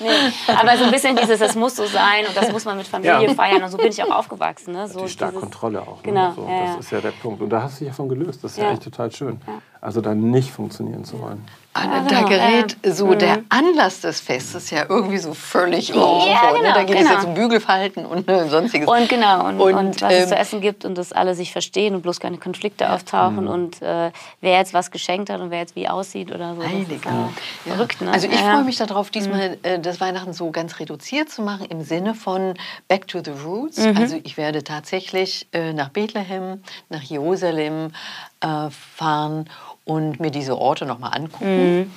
nee, aber so ein bisschen dieses, es muss so sein und das muss man mit Familie ja. feiern. Und so bin ich auch aufgewachsen. Ne? So die starke Kontrolle auch. Ne? Genau. So, ja, das ja. ist ja der Punkt. Und da hast du dich davon gelöst. Das ist ja, echt total schön. Also dann nicht funktionieren zu wollen. Ah, da genau, gerät so der Anlass des Festes ja irgendwie so völlig irgendwo Ja, ne? genau, Da geht es genau. jetzt um Bügelfalten und äh, sonstiges. Und genau, und, und, was es ähm, zu essen gibt und dass alle sich verstehen und bloß keine Konflikte auftauchen und äh, wer jetzt was geschenkt hat und wer jetzt wie aussieht oder so. Ist Heiliger. ja Ja. Verrückt, ne? Also ich freue mich darauf, diesmal äh, das Weihnachten so ganz reduziert zu machen im Sinne von Back to the Roots. Mhm. Also ich werde tatsächlich äh, nach Bethlehem, nach Jerusalem äh, fahren und mir diese Orte nochmal angucken. Mhm.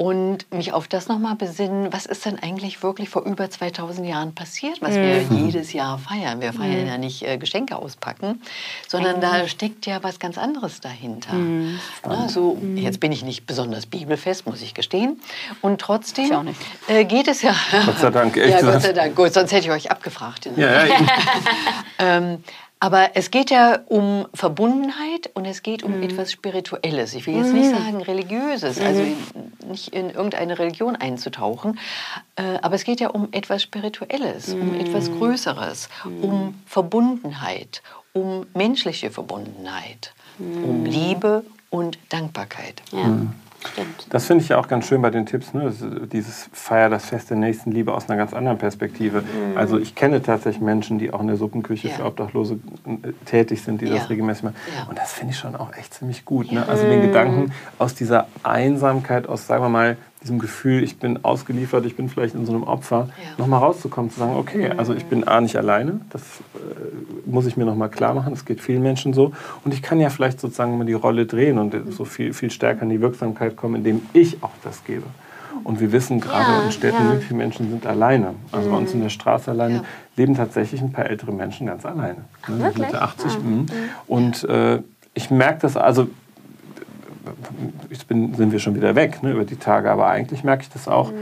Und mich auf das nochmal besinnen, was ist denn eigentlich wirklich vor über 2000 Jahren passiert, was wir Mhm. jedes Jahr feiern. Wir feiern ja nicht äh, Geschenke auspacken, sondern da steckt ja was ganz anderes dahinter. Mhm. Na, so, Jetzt bin ich nicht besonders bibelfest, muss ich gestehen. Und trotzdem. Äh, geht es ja. Gott sei Dank, [laughs] ja, echt Gott gesagt. sei Dank. Gut, sonst hätte ich euch abgefragt. Ja, ja. [laughs] Ähm, aber es geht ja um Verbundenheit und es geht Mhm. um etwas Spirituelles. Ich will jetzt nicht sagen Religiöses, also Mhm. nicht in irgendeine Religion einzutauchen, äh, aber es geht ja um etwas Spirituelles, um Mhm. etwas Größeres, um Verbundenheit, um menschliche Verbundenheit, um Liebe und Dankbarkeit. Mhm. Ja, stimmt. Das finde ich ja auch ganz schön bei den Tipps, ne? Dieses Feier das Fest der Nächstenliebe aus einer ganz anderen Perspektive. Also ich kenne tatsächlich Menschen, die auch in der Suppenküche Ja. für Obdachlose äh, tätig sind, die Ja. das regelmäßig machen. Ja. Und das finde ich schon auch echt ziemlich gut. Ne? Also den Gedanken aus dieser Einsamkeit, aus, sagen wir mal, diesem Gefühl, ich bin ausgeliefert, ich bin vielleicht in so einem Opfer, Ja. nochmal rauszukommen, zu sagen, okay, also ich bin A nicht alleine, das äh, muss ich mir nochmal klar machen, das geht vielen Menschen so. Und ich kann ja vielleicht sozusagen mal die Rolle drehen und so viel, viel stärker in die Wirksamkeit kommen, indem ich auch das gebe. Und wir wissen gerade Ja, in Städten, ja. wie viele Menschen sind alleine. Also bei uns in der Straße alleine Ja. leben tatsächlich ein paar ältere Menschen ganz alleine. Ne? wirklich? Mitte 80. mhm. Und äh, ich merke das, also jetzt bin, sind wir schon wieder weg ne, über die Tage, aber eigentlich merke ich das auch.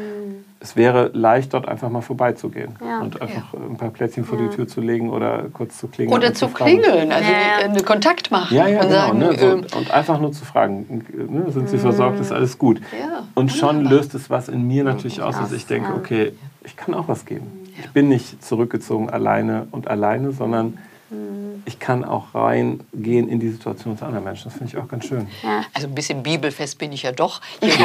Es wäre leicht, dort einfach mal vorbeizugehen Ja. und einfach ein paar Plätzchen vor die Tür zu legen oder kurz zu klingeln. Oder zu fragen. klingeln, also Ja. einen Kontakt machen Ja, ja, und genau. sagen, ne, so, ähm, und einfach nur zu fragen, ne, sind Sie versorgt, ist alles gut. Ja, und schon löst es was in mir natürlich aus, dass ich denke, Ja. okay, ich kann auch was geben. Ich bin nicht zurückgezogen alleine und alleine, sondern ich kann auch reingehen in die Situation zu anderen Menschen. Das finde ich auch ganz schön. Also ein bisschen bibelfest bin ich ja doch. Hier jetzt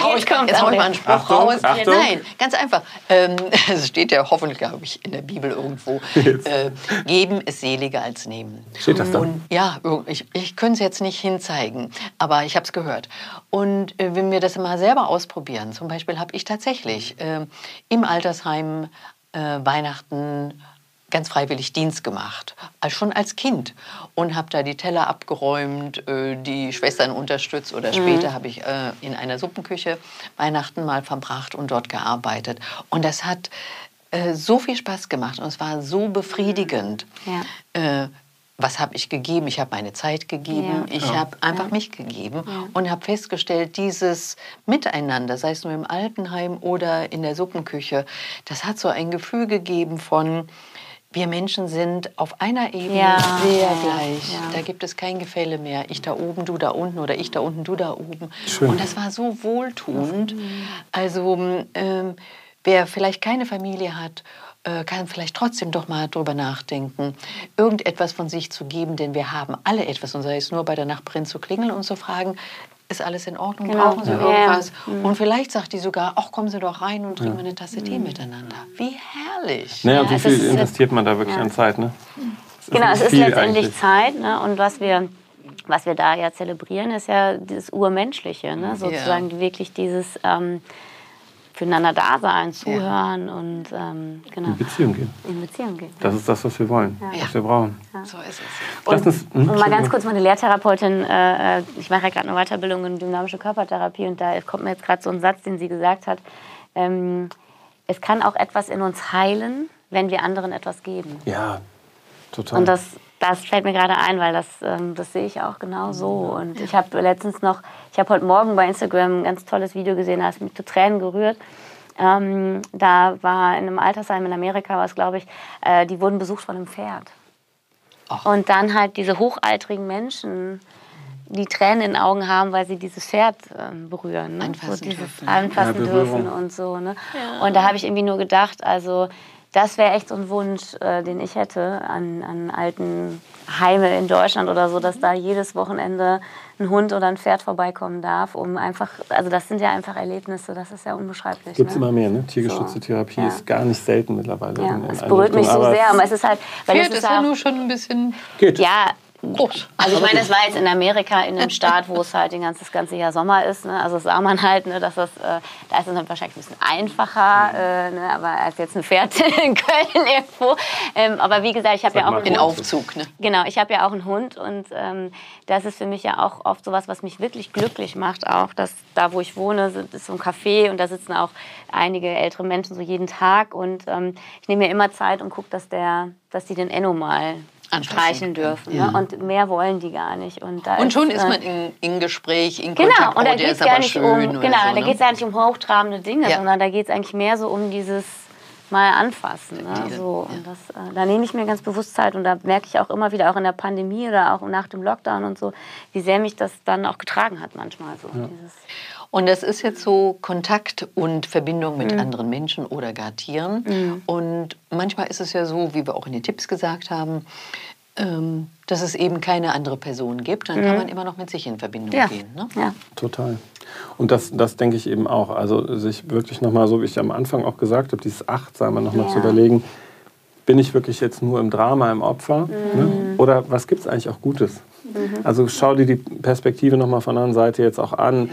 hau ich, Jetzt kommt jetzt hau ich mal einen. Spruch Achtung, raus. Achtung. Nein, ganz einfach. Ähm, [laughs] es steht ja hoffentlich, glaube ich, in der Bibel irgendwo. Äh, geben ist seliger als nehmen. Steht das da? Und ja, ich, ich könnte es jetzt nicht hinzeigen, aber ich habe es gehört. Und äh, wenn wir das mal selber ausprobieren, zum Beispiel habe ich tatsächlich äh, im Altersheim äh, Weihnachten ganz freiwillig Dienst gemacht, als schon als Kind und habe da die Teller abgeräumt, äh, die Schwestern unterstützt oder später habe ich äh, in einer Suppenküche Weihnachten mal verbracht und dort gearbeitet und das hat äh, so viel Spaß gemacht und es war so befriedigend. Ja. Äh, was habe ich gegeben? Ich habe meine Zeit gegeben. Ja. Ich habe einfach mich gegeben und habe festgestellt, dieses Miteinander, sei es nur im Altenheim oder in der Suppenküche, das hat so ein Gefühl gegeben von, wir Menschen sind auf einer Ebene Ja, sehr gleich. ja. Da gibt es kein Gefälle mehr. Ich da oben, du da unten oder ich da unten, du da oben. Schön. Und das war so wohltuend. Also ähm, wer vielleicht keine Familie hat, äh, kann vielleicht trotzdem doch mal drüber nachdenken, irgendetwas von sich zu geben, denn wir haben alle etwas. Und sei es nur bei der Nachbarin zu klingeln und zu fragen, ist alles in Ordnung, Genau. brauchen Sie Ja. irgendwas? Ja. Und vielleicht sagt die sogar, ach, kommen Sie doch rein und trinken wir eine Tasse Tee miteinander. Wie herrlich. Naja, Ja, und wie viel ist- investiert man da wirklich ja. an Zeit? Ne? Das Genau, es ist letztendlich eigentlich. Zeit. Ne? Und was wir, was wir da ja zelebrieren, ist ja dieses Urmenschliche. Ne? Sozusagen wirklich dieses ähm, füreinander da sein, zuhören und ähm, genau, In Beziehung gehen. in Beziehung gehen. Das ist das, was wir wollen, Ja. was wir brauchen. So ist es. Lass uns, hm, Und mal ganz kurz, meine Lehrtherapeutin, äh, äh, ich mache ja gerade eine Weiterbildung in dynamische Körpertherapie und da kommt mir jetzt gerade so ein Satz, den sie gesagt hat. Ähm, es kann auch etwas in uns heilen, wenn wir anderen etwas geben. Ja, total. Und das, das fällt mir gerade ein, weil das, ähm, das sehe ich auch genau so. Und ich habe letztens noch, ich habe heute Morgen bei Instagram ein ganz tolles Video gesehen, da hat es mich zu Tränen gerührt. Ähm, da war in einem Altersheim in Amerika, was glaube ich, äh, die wurden besucht von einem Pferd. Ach. Und dann halt diese hochaltrigen Menschen, die Tränen in den Augen haben, weil sie dieses Pferd ähm, berühren. Ne? Anfassen so dieses dürfen. Anfassen Ja, dürfen und so. Ne? Und da habe ich irgendwie nur gedacht, also das wäre echt so ein Wunsch, äh, den ich hätte an, an alten Heime in Deutschland oder so, dass da jedes Wochenende ein Hund oder ein Pferd vorbeikommen darf, um einfach, also das sind ja einfach Erlebnisse, das ist ja unbeschreiblich. Gibt es ne? immer mehr, ne? Tiergestützte So. Therapie Ja. ist gar nicht selten mittlerweile. Ja, in- in es berührt mich so sehr, aber es ist halt, weil Pferd es ist ja auch, nur schon ein bisschen Geht. ja, groß. Also ich meine, das war jetzt in Amerika in einem Staat, wo es halt den ganzen, das ganze Jahr Sommer ist. Ne? Also das sah man halt, ne, dass das, äh, da ist es dann wahrscheinlich ein bisschen einfacher, äh, ne? aber als jetzt ein Pferd [laughs] in Köln irgendwo. Ähm, aber wie gesagt, ich habe ja auch einen. Aufzug, ne? Genau, ich habe ja auch einen Hund und ähm, das ist für mich ja auch oft sowas, was mich wirklich glücklich macht. Auch, dass da, wo ich wohne, ist so ein Café und da sitzen auch einige ältere Menschen so jeden Tag und ähm, ich nehme mir immer Zeit und gucke, dass der, dass die den Enno mal. Streichen dürfen. Ne? Und mehr wollen die gar nicht. Und, da Und schon ist, ist äh, man in, in Gespräch, in Genau, Kontakt. und da oh, der geht es ist aber gar nicht schön um, genau, so, da ne? geht's ja nicht um hochtrabende Dinge, Ja. sondern da geht es eigentlich mehr so um dieses mal anfassen. Ne? So, ja. und das, äh, da nehme ich mir ganz bewusst Zeit und da merke ich auch immer wieder, auch in der Pandemie oder auch nach dem Lockdown und so, wie sehr mich das dann auch getragen hat manchmal. So, dieses, Und das ist jetzt so Kontakt und Verbindung mit Mhm. anderen Menschen oder gar Tieren. Und manchmal ist es ja so, wie wir auch in den Tipps gesagt haben, ähm, dass es eben keine andere Person gibt. Dann kann man immer noch mit sich in Verbindung Mhm. ja, gehen. Ne? ja. Total. Und das, das denke ich eben auch. Also sich wirklich nochmal, so wie ich am Anfang auch gesagt habe, dieses Achtsame nochmal Ja. zu überlegen, bin ich wirklich jetzt nur im Drama, im Opfer? Ne? Oder was gibt es eigentlich auch Gutes? Also schau dir die Perspektive nochmal von der anderen Seite jetzt auch an.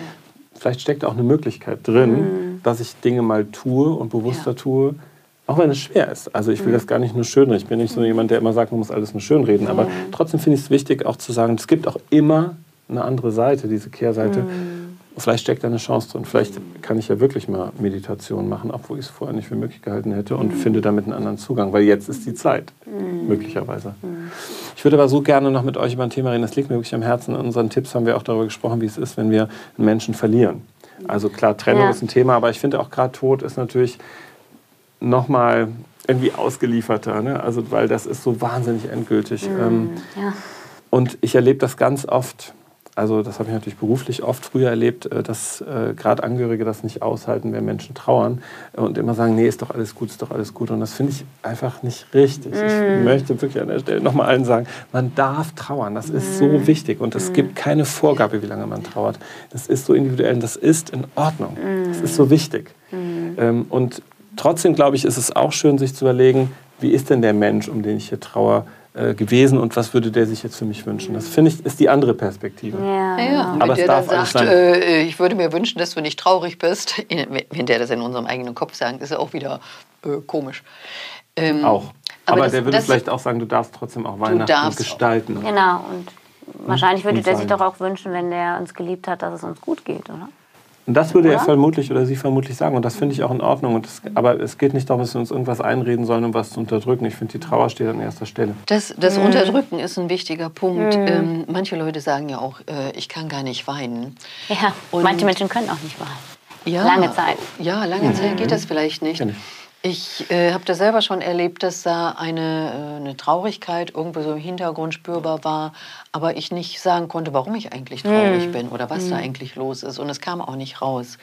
Vielleicht steckt auch eine Möglichkeit drin, dass ich Dinge mal tue und bewusster Ja. tue, auch wenn es schwer ist. Also ich will das gar nicht nur schönreden. Ich bin nicht so jemand, der immer sagt, man muss alles nur schönreden. Aber trotzdem finde ich es wichtig, auch zu sagen, es gibt auch immer eine andere Seite, diese Kehrseite. Vielleicht steckt da eine Chance drin. Vielleicht kann ich ja wirklich mal Meditation machen, obwohl ich es vorher nicht für möglich gehalten hätte und finde damit einen anderen Zugang, weil jetzt ist die Zeit, möglicherweise. Ich würde aber so gerne noch mit euch über ein Thema reden, das liegt mir wirklich am Herzen. In unseren Tipps haben wir auch darüber gesprochen, wie es ist, wenn wir einen Menschen verlieren. Also klar, Trennung Ja. ist ein Thema, aber ich finde auch gerade Tod ist natürlich nochmal irgendwie ausgelieferter. Ne? Also, weil das ist so wahnsinnig endgültig. Ähm, Ja. und ich erlebe das ganz oft, also das habe ich natürlich beruflich oft früher erlebt, äh, dass äh, gerade Angehörige das nicht aushalten, wenn Menschen trauern und immer sagen, nee, ist doch alles gut, ist doch alles gut. Und das finde ich einfach nicht richtig. Ich möchte wirklich an der Stelle nochmal allen sagen, man darf trauern, das ist so wichtig. Und es gibt keine Vorgabe, wie lange man trauert. Das ist so individuell und das ist in Ordnung. Das ist so wichtig. Ähm, und trotzdem, glaube ich, ist es auch schön, sich zu überlegen, wie ist denn der Mensch, um den ich hier trauere, äh, gewesen und was würde der sich jetzt für mich wünschen. Das finde ich, ist die andere Perspektive. Ja, Ja, Aber wenn es der dann sagt, sein. äh, ich würde mir wünschen, dass du nicht traurig bist, [laughs] wenn der das in unserem eigenen Kopf sagt, ist ja auch wieder äh, komisch. Ähm, Auch. Aber, das- der würde das- vielleicht auch sagen, du darfst trotzdem auch Weihnachten gestalten. Genau. Und wahrscheinlich würde Und der sich doch auch wünschen, wenn der uns geliebt hat, dass es uns gut geht, oder? Und das würde er Oder? vermutlich oder sie vermutlich sagen. Und das finde ich auch in Ordnung. Und das, aber es geht nicht darum, dass wir uns irgendwas einreden sollen, um was zu unterdrücken. Ich finde, die Trauer steht an erster Stelle. Das, das Mhm. Unterdrücken ist ein wichtiger Punkt. Ähm, manche Leute sagen ja auch, äh, ich kann gar nicht weinen. Ja. Und- Manche Menschen können auch nicht weinen. Ja, Lange Zeit. Ja, lange Zeit geht das vielleicht nicht. Ich. Äh, habe das selber schon erlebt, dass da eine, äh, eine Traurigkeit irgendwo so im Hintergrund spürbar war, aber ich nicht sagen konnte, warum ich eigentlich traurig bin oder was da eigentlich los ist. Und es kam auch nicht raus.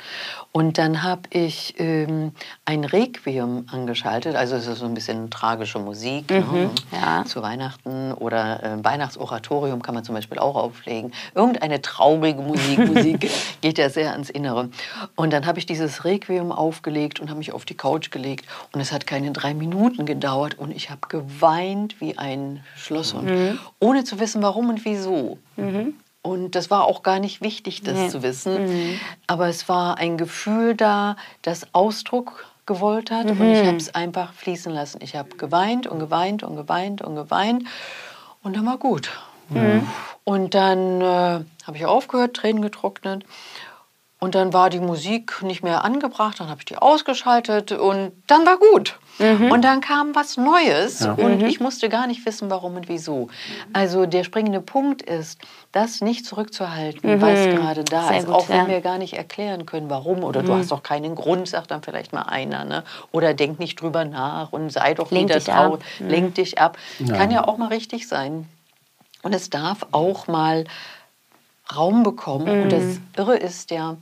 Und dann habe ich ähm, ein Requiem angeschaltet, also es ist so ein bisschen tragische Musik ne? ja. zu Weihnachten oder äh, Weihnachtsoratorium kann man zum Beispiel auch auflegen. Irgendeine traurige Musik, Musik [laughs] geht ja sehr ans Innere. Und dann habe ich dieses Requiem aufgelegt und habe mich auf die Couch gelegt und es hat keine drei Minuten gedauert und ich habe geweint wie ein Schlosshund, ohne zu wissen, warum und wieso. Und das war auch gar nicht wichtig, das Nee. zu wissen. Aber es war ein Gefühl da, das Ausdruck gewollt hat. Und ich habe es einfach fließen lassen. Ich habe geweint und geweint und geweint und geweint. Und dann war gut. Und dann äh, habe ich aufgehört, Tränen getrocknet. Und dann war die Musik nicht mehr angebracht, dann habe ich die ausgeschaltet und dann war gut. Und dann kam was Neues Ja. und ich musste gar nicht wissen, warum und wieso. Also der springende Punkt ist, das nicht zurückzuhalten, was gerade da Sehr ist, gut, auch wenn ja. wir gar nicht erklären können, warum. Oder du hast doch keinen Grund, sagt dann vielleicht mal einer. Ne? Oder denk nicht drüber nach und sei doch Lenk wieder traurig. Lenk dich ab. Kann ja auch mal richtig sein. Und es darf auch mal Raum bekommen. Und das Irre ist ja,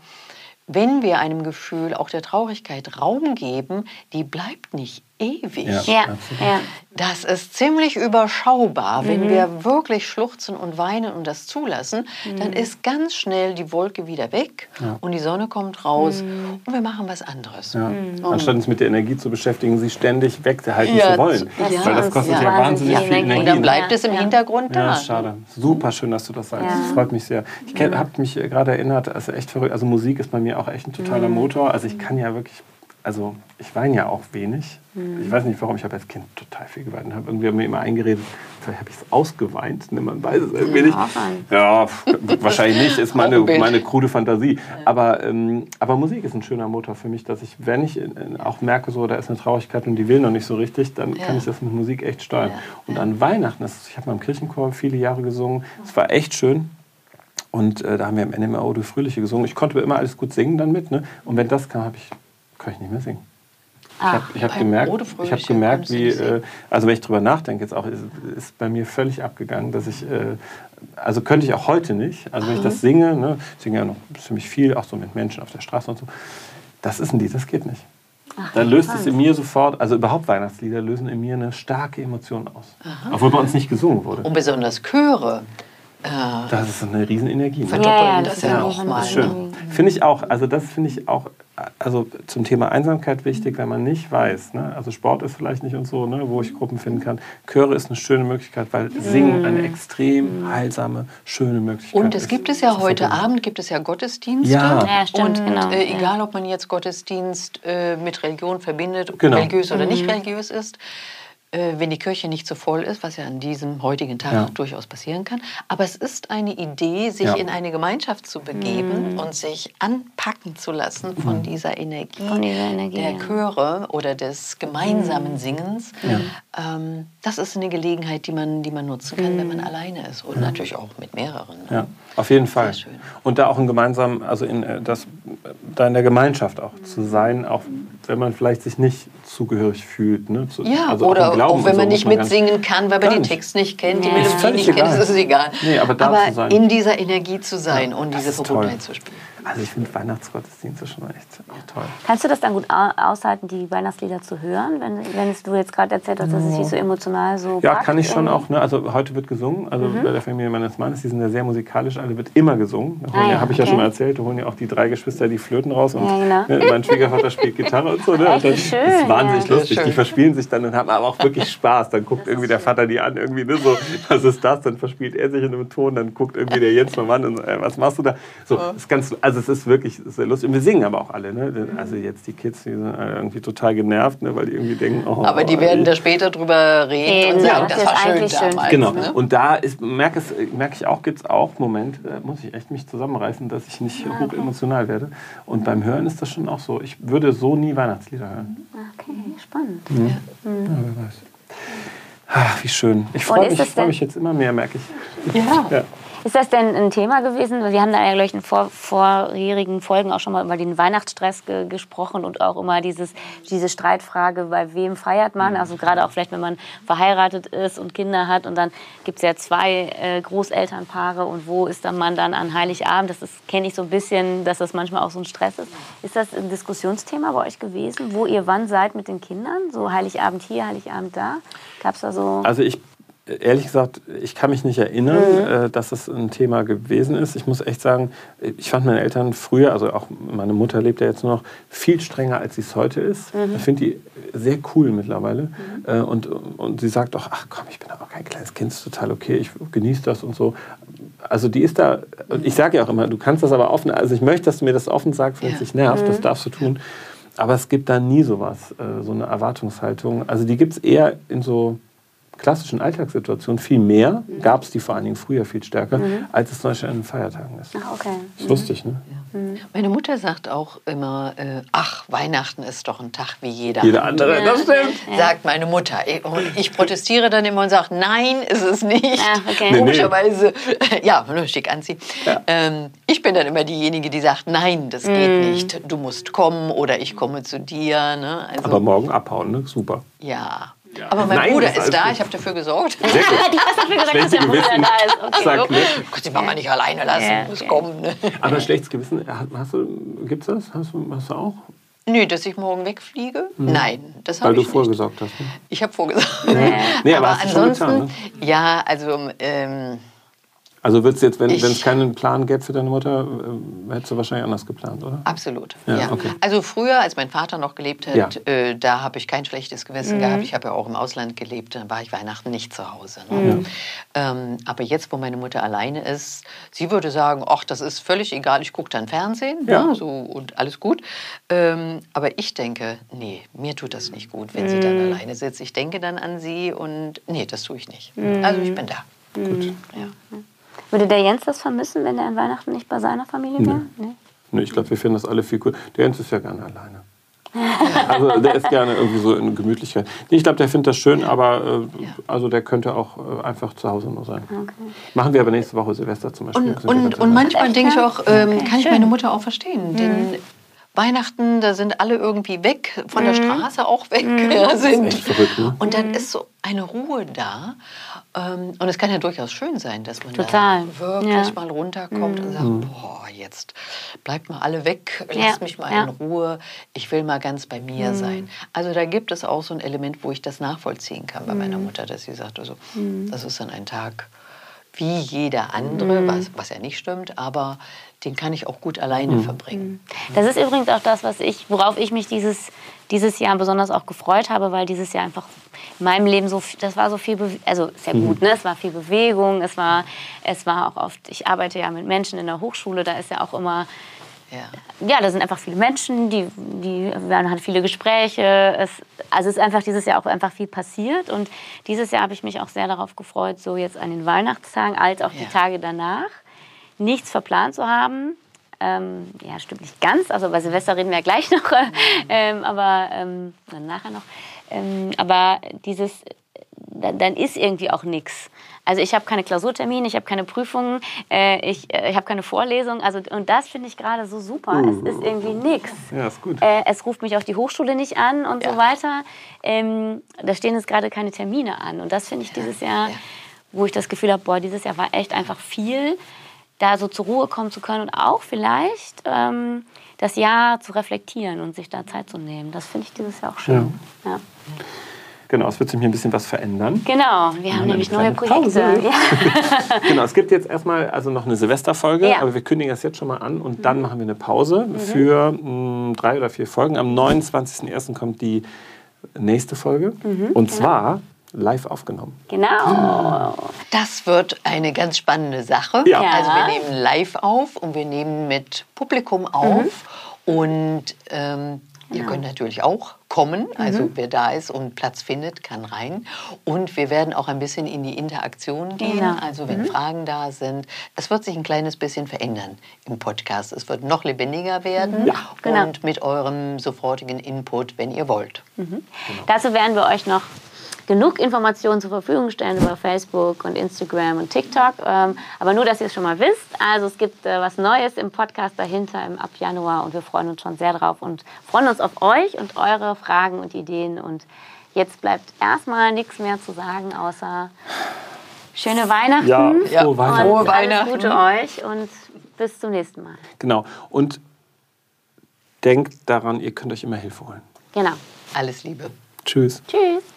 wenn wir einem Gefühl auch der Traurigkeit Raum geben, die bleibt nicht ewig. Ja. Ja, ja. Das ist ziemlich überschaubar. Mhm. Wenn wir wirklich schluchzen und weinen und das zulassen, Mhm. dann ist ganz schnell die Wolke wieder weg und die Sonne kommt raus und wir machen was anderes. Ja. Mhm. Anstatt uns mit der Energie zu beschäftigen, sie ständig weghalten Ja, zu wollen. ja. Weil das kostet ja, Ja. wahnsinnig viel Energie. Und dann Ja. bleibt es im Ja. Hintergrund Ja, da. schade. Super schön, dass du das sagst. Ja. Das freut mich sehr. Ich habe mich äh, gerade erinnert, also echt verrückt. Also Musik ist bei mir auch echt ein totaler Mhm. Motor. Also ich kann ja wirklich, also ich weine ja auch wenig. Mhm. Ich weiß nicht warum, ich habe als Kind total viel geweint und habe irgendwie mir immer eingeredet, vielleicht habe ich es ausgeweint. Ne? Man weiß es irgendwie nicht. auch ein. Ja, wahrscheinlich nicht, ist meine, meine krude Fantasie. Aber, ähm, aber Musik ist ein schöner Motor für mich, dass ich, wenn ich äh, auch merke, so, da ist eine Traurigkeit und die will noch nicht so richtig, dann kann Ja. ich das mit Musik echt steuern. Ja. Und an Weihnachten, das, ich habe mal im Kirchenchor viele Jahre gesungen, es war echt schön. Und äh, da haben wir im NMO Du Fröhliche gesungen. Ich konnte immer alles gut singen dann mit. Ne? Und wenn das kam, habe ich, kann ich nicht mehr singen. Ich habe ich hab gemerkt, ich hab gemerkt wie, singen. äh, also wenn ich drüber nachdenke, jetzt auch, ist, ist bei mir völlig abgegangen, dass ich, äh, also könnte ich auch heute nicht, also wenn ich das singe, ne, ich singe ja noch ziemlich viel, auch so mit Menschen auf der Straße und so, das ist ein Lied, das geht nicht. da löst es in mir sofort, also überhaupt Weihnachtslieder lösen in mir eine starke Emotion aus. Obwohl bei uns nicht gesungen wurde. Und besonders Chöre. Äh, Das ist eine riesen Energie. Ne? Verdoppeln Ja, das ja ist auch ja mal. Das ist schön. Ne? Finde ich auch. Also das finde ich auch, also zum Thema Einsamkeit wichtig, wenn man nicht weiß. Ne? Also Sport ist vielleicht nicht und so, ne? wo ich Gruppen finden kann. Chöre ist eine schöne Möglichkeit, weil Singen eine extrem heilsame, schöne Möglichkeit Und es ist. gibt es ja heute. Abend, gibt es ja Gottesdienste. Ja. Ja, stimmt, und genau. äh, egal, ob man jetzt Gottesdienst äh, mit Religion verbindet, Genau. religiös oder Mhm. nicht religiös ist, äh, wenn die Kirche nicht so voll ist, was ja an diesem heutigen Tag Ja. durchaus passieren kann. Aber es ist eine Idee, sich Ja. in eine Gemeinschaft zu begeben Mhm. und sich anpacken zu lassen von dieser Energie, Von dieser Energie, der ja. Chöre oder des Mhm. gemeinsamen Singens. Ähm, das ist eine Gelegenheit, die man, die man nutzen kann, wenn man alleine ist und natürlich auch mit mehreren. ne? Ja, auf jeden Fall. schön. Und da auch ein gemeinsam, also in, äh, das, da in der Gemeinschaft auch zu sein, auch wenn man vielleicht sich nicht zugehörig fühlt. Ne? Zu, Ja, also oder Glauben auch wenn und so man muss nicht gar mitsingen kann, weil man den nicht. Text nicht kennt, die Ja. Melodie nicht kennt, egal. ist es egal. Nee, aber da zu sein. in dieser Energie zu sein und das diese ist toll. Verbundenheit zu spüren. Also ich finde Weihnachtsgottesdienste schon echt auch toll. Kannst du das dann gut au- aushalten, die Weihnachtslieder zu hören, wenn, wenn es, du jetzt gerade erzählt hast, dass es dich so emotional so Ja, kann ich schon irgendwie? auch. Ne? Also heute wird gesungen. Also Mhm. bei der Familie meines Mannes, die sind ja sehr musikalisch, alle wird immer gesungen. Da Ah, ja, habe ich ja schon mal erzählt, da holen ja auch die drei Geschwister die Flöten raus und Ja, genau. [laughs] ne, mein Schwiegervater spielt Gitarre und so. Ne? Und das schön, ist wahnsinnig ja. lustig. Schön. Die verspielen sich dann und haben aber auch wirklich Spaß. Dann guckt irgendwie der Vater die an, irgendwie ne, so, was ist das? Dann verspielt er sich in einem Ton, dann guckt irgendwie der Jens mal an und äh, was machst du da? So, ist ganz, also es ist wirklich sehr lustig. Und wir singen aber auch alle. Ne? Also jetzt die Kids, die sind alle irgendwie total genervt, ne? weil die irgendwie denken, oh, Aber die werden da später drüber reden und sagen, das das ist war schön eigentlich schön. damals. Genau. Ne? Und da ist, merke, es, merke ich auch, gibt es auch Momente, da muss ich echt mich zusammenreißen, dass ich nicht hoch emotional werde. Und beim Hören ist das schon auch so. Ich würde so nie Weihnachtslieder hören. Okay, spannend. Ja, wer weiß. Ach, wie schön. Ich freue mich, das freu mich jetzt immer mehr, merke ich. Ja. Ist das denn ein Thema gewesen? Wir haben da ja, glaube ich, in vor, vorherigen Folgen auch schon mal über den Weihnachtsstress ge gesprochen und auch immer dieses, diese Streitfrage, bei wem feiert man? Also gerade auch vielleicht, wenn man verheiratet ist und Kinder hat und dann gibt es ja zwei äh, Großelternpaare und wo ist dann man dann an Heiligabend? Das kenne ich so ein bisschen, dass das manchmal auch so ein Stress ist. Ist das ein Diskussionsthema bei euch gewesen, wo ihr wann seid mit den Kindern? So Heiligabend hier, Heiligabend da? Gab es da so... Also ich, ehrlich gesagt, ich kann mich nicht erinnern, äh, dass das ein Thema gewesen ist. Ich muss echt sagen, ich fand meine Eltern früher, also auch meine Mutter lebt ja jetzt nur noch, viel strenger, als sie es heute ist. Ich finde die sehr cool mittlerweile. Äh, und, und sie sagt auch, ach komm, ich bin aber kein kleines Kind, ist total okay, ich genieße das und so. Also die ist da, und ich sage ja auch immer, du kannst das aber offen, also ich möchte, dass du mir das offen sagst, wenn es Ja. dich nervt, das darfst du tun. Aber es gibt da nie sowas, äh, so eine Erwartungshaltung. Also die gibt es eher in so klassischen Alltagssituationen viel mehr, gab es die vor allen Dingen früher viel stärker, als es zum Beispiel an den Feiertagen ist. Ah, okay. Ist lustig, ne? Meine Mutter sagt auch immer, äh, ach, Weihnachten ist doch ein Tag wie jeder, Jeder andere, das stimmt. Sagt meine Mutter. Und ich protestiere dann immer und sage, nein, ist es nicht. Ja, okay. Nee, nee. Komischerweise, [laughs] ja, nur schick anziehen. Ähm, ich bin dann immer diejenige, die sagt, nein, das geht nicht. Du musst kommen oder ich komme zu dir. Ne? Also, Aber morgen abhauen, ne? Super. ja, Aber mein Nein, Bruder ist ist da, ich habe dafür gesorgt. [laughs] Die hast dafür gesagt, dass der Bruder da ist. Okay. Sagt, ne? Du kannst die Mama nicht alleine lassen, muss okay. kommen. Ne? Aber schlechtes Gewissen, hast du, gibt's das? Hast du, hast du auch? Nö, dass ich morgen wegfliege? Nein, das Weil habe du ich nicht. vorgesorgt hast. Ne? Ich habe vorgesagt. Nee, aber aber hast du schon ansonsten, getan, ne? ja, also ähm, Also du jetzt, wenn es keinen Plan gäbe für deine Mutter, äh, hättest du wahrscheinlich anders geplant, oder? absolut. Ja, Ja, okay. Also früher, als mein Vater noch gelebt hat, Ja. äh, da habe ich kein schlechtes Gewissen gehabt. Ich habe ja auch im Ausland gelebt, dann war ich Weihnachten nicht zu Hause. Ne? Ähm, aber jetzt, wo meine Mutter alleine ist, sie würde sagen, ach, das ist völlig egal, ich gucke dann Fernsehen Ja. ne, so, und alles gut. Ähm, aber ich denke, nee, mir tut das nicht gut, wenn sie dann alleine sitzt. Ich denke dann an sie und nee, das tue ich nicht. Also ich bin da. Gut. Ja. Würde der Jens das vermissen, wenn er an Weihnachten nicht bei seiner Familie wäre? Nee. Nee, ich glaube, wir finden das alle viel cool. Der Jens ist ja gerne alleine. Also der ist gerne irgendwie so in Gemütlichkeit. Nee, ich glaube, der findet das schön, aber äh, also der könnte auch äh, einfach zu Hause nur sein. Machen wir aber nächste Woche Silvester zum Beispiel. Und, Sind und, und manchmal Echt, denke ich ja? auch, ähm, Okay, kann ich schön. meine Mutter auch verstehen. Denn Weihnachten, da sind alle irgendwie weg, von der Straße auch weg. [laughs] Ja, sind. echt verrückt, ne? Und dann ist so eine Ruhe da. Ähm, und es kann ja durchaus schön sein, dass man Total. da wirklich Ja. mal runterkommt und sagt, boah, jetzt bleibt mal alle weg, Ja, lasst mich mal ja. in Ruhe, ich will mal ganz bei mir sein. Also da gibt es auch so ein Element, wo ich das nachvollziehen kann bei meiner Mutter, dass sie sagt, also, das ist dann ein Tag wie jeder andere, was, was ja nicht stimmt, aber den kann ich auch gut alleine verbringen. Das ist übrigens auch das, was ich, worauf ich mich dieses, dieses Jahr besonders auch gefreut habe, weil dieses Jahr einfach in meinem Leben so, viel- das war so viel, Bewe also ist ja gut, ne? Es war viel Bewegung, es war, es war auch oft, ich arbeite ja mit Menschen in der Hochschule, da ist ja auch immer, Ja. ja, da sind einfach viele Menschen, die, die, man hat viele Gespräche. Es, also es ist einfach dieses Jahr auch einfach viel passiert. Und dieses Jahr habe ich mich auch sehr darauf gefreut, so jetzt an den Weihnachtstagen als auch die Ja. Tage danach nichts verplant zu haben. Ähm, ja, stimmt nicht ganz. Also bei Silvester reden wir ja gleich [laughs] noch, ähm, aber ähm, dann nachher noch. Ähm, aber dieses, dann, dann ist irgendwie auch nichts. Also ich habe keine Klausurtermine, ich habe keine Prüfungen, äh, ich, äh, ich habe keine Vorlesungen. Also, und das finde ich gerade so super. Es ist irgendwie nichts. Ja, ist gut. Äh, es ruft mich auf die Hochschule nicht an und Ja. so weiter. Ähm, da stehen jetzt gerade keine Termine an. Und das finde ich dieses Jahr, ja. wo ich das Gefühl habe, boah, dieses Jahr war echt einfach viel, da so zur Ruhe kommen zu können und auch vielleicht ähm, das Jahr zu reflektieren und sich da Zeit zu nehmen. Das finde ich dieses Jahr auch schön. Ja. Genau, es wird sich hier ein bisschen was verändern. Genau, wir haben nämlich neue Projekte. Ja. [laughs] [laughs] Genau, es gibt jetzt erstmal also noch eine Silvesterfolge, Ja. aber wir kündigen das jetzt schon mal an und dann machen wir eine Pause für mh, drei oder vier Folgen. Am 29.01. kommt die nächste Folge und zwar live aufgenommen. Genau. Das wird eine ganz spannende Sache. Ja. Also wir nehmen live auf und wir nehmen mit Publikum auf. Und ähm, ihr könnt natürlich auch kommen. Also wer da ist und Platz findet, kann rein. Und wir werden auch ein bisschen in die Interaktion gehen. Genau. Also wenn Fragen da sind. Es wird sich ein kleines bisschen verändern im Podcast. Es wird noch lebendiger werden. Ja. Genau. Und mit eurem sofortigen Input, wenn ihr wollt. Dazu werden wir euch noch genug Informationen zur Verfügung stellen über Facebook und Instagram und TikTok. Ähm, aber nur, dass ihr es schon mal wisst. Also es gibt äh, was Neues im Podcast dahinter im, ab Januar und wir freuen uns schon sehr drauf und freuen uns auf euch und eure Fragen und Ideen. Und jetzt bleibt erstmal nichts mehr zu sagen, außer schöne Weihnachten. Ja, Ja. frohe Weihnachten. Und Weihnachten. alles Gute euch und bis zum nächsten Mal. Genau. Und denkt daran, ihr könnt euch immer Hilfe holen. Genau. Alles Liebe. Tschüss. Tschüss.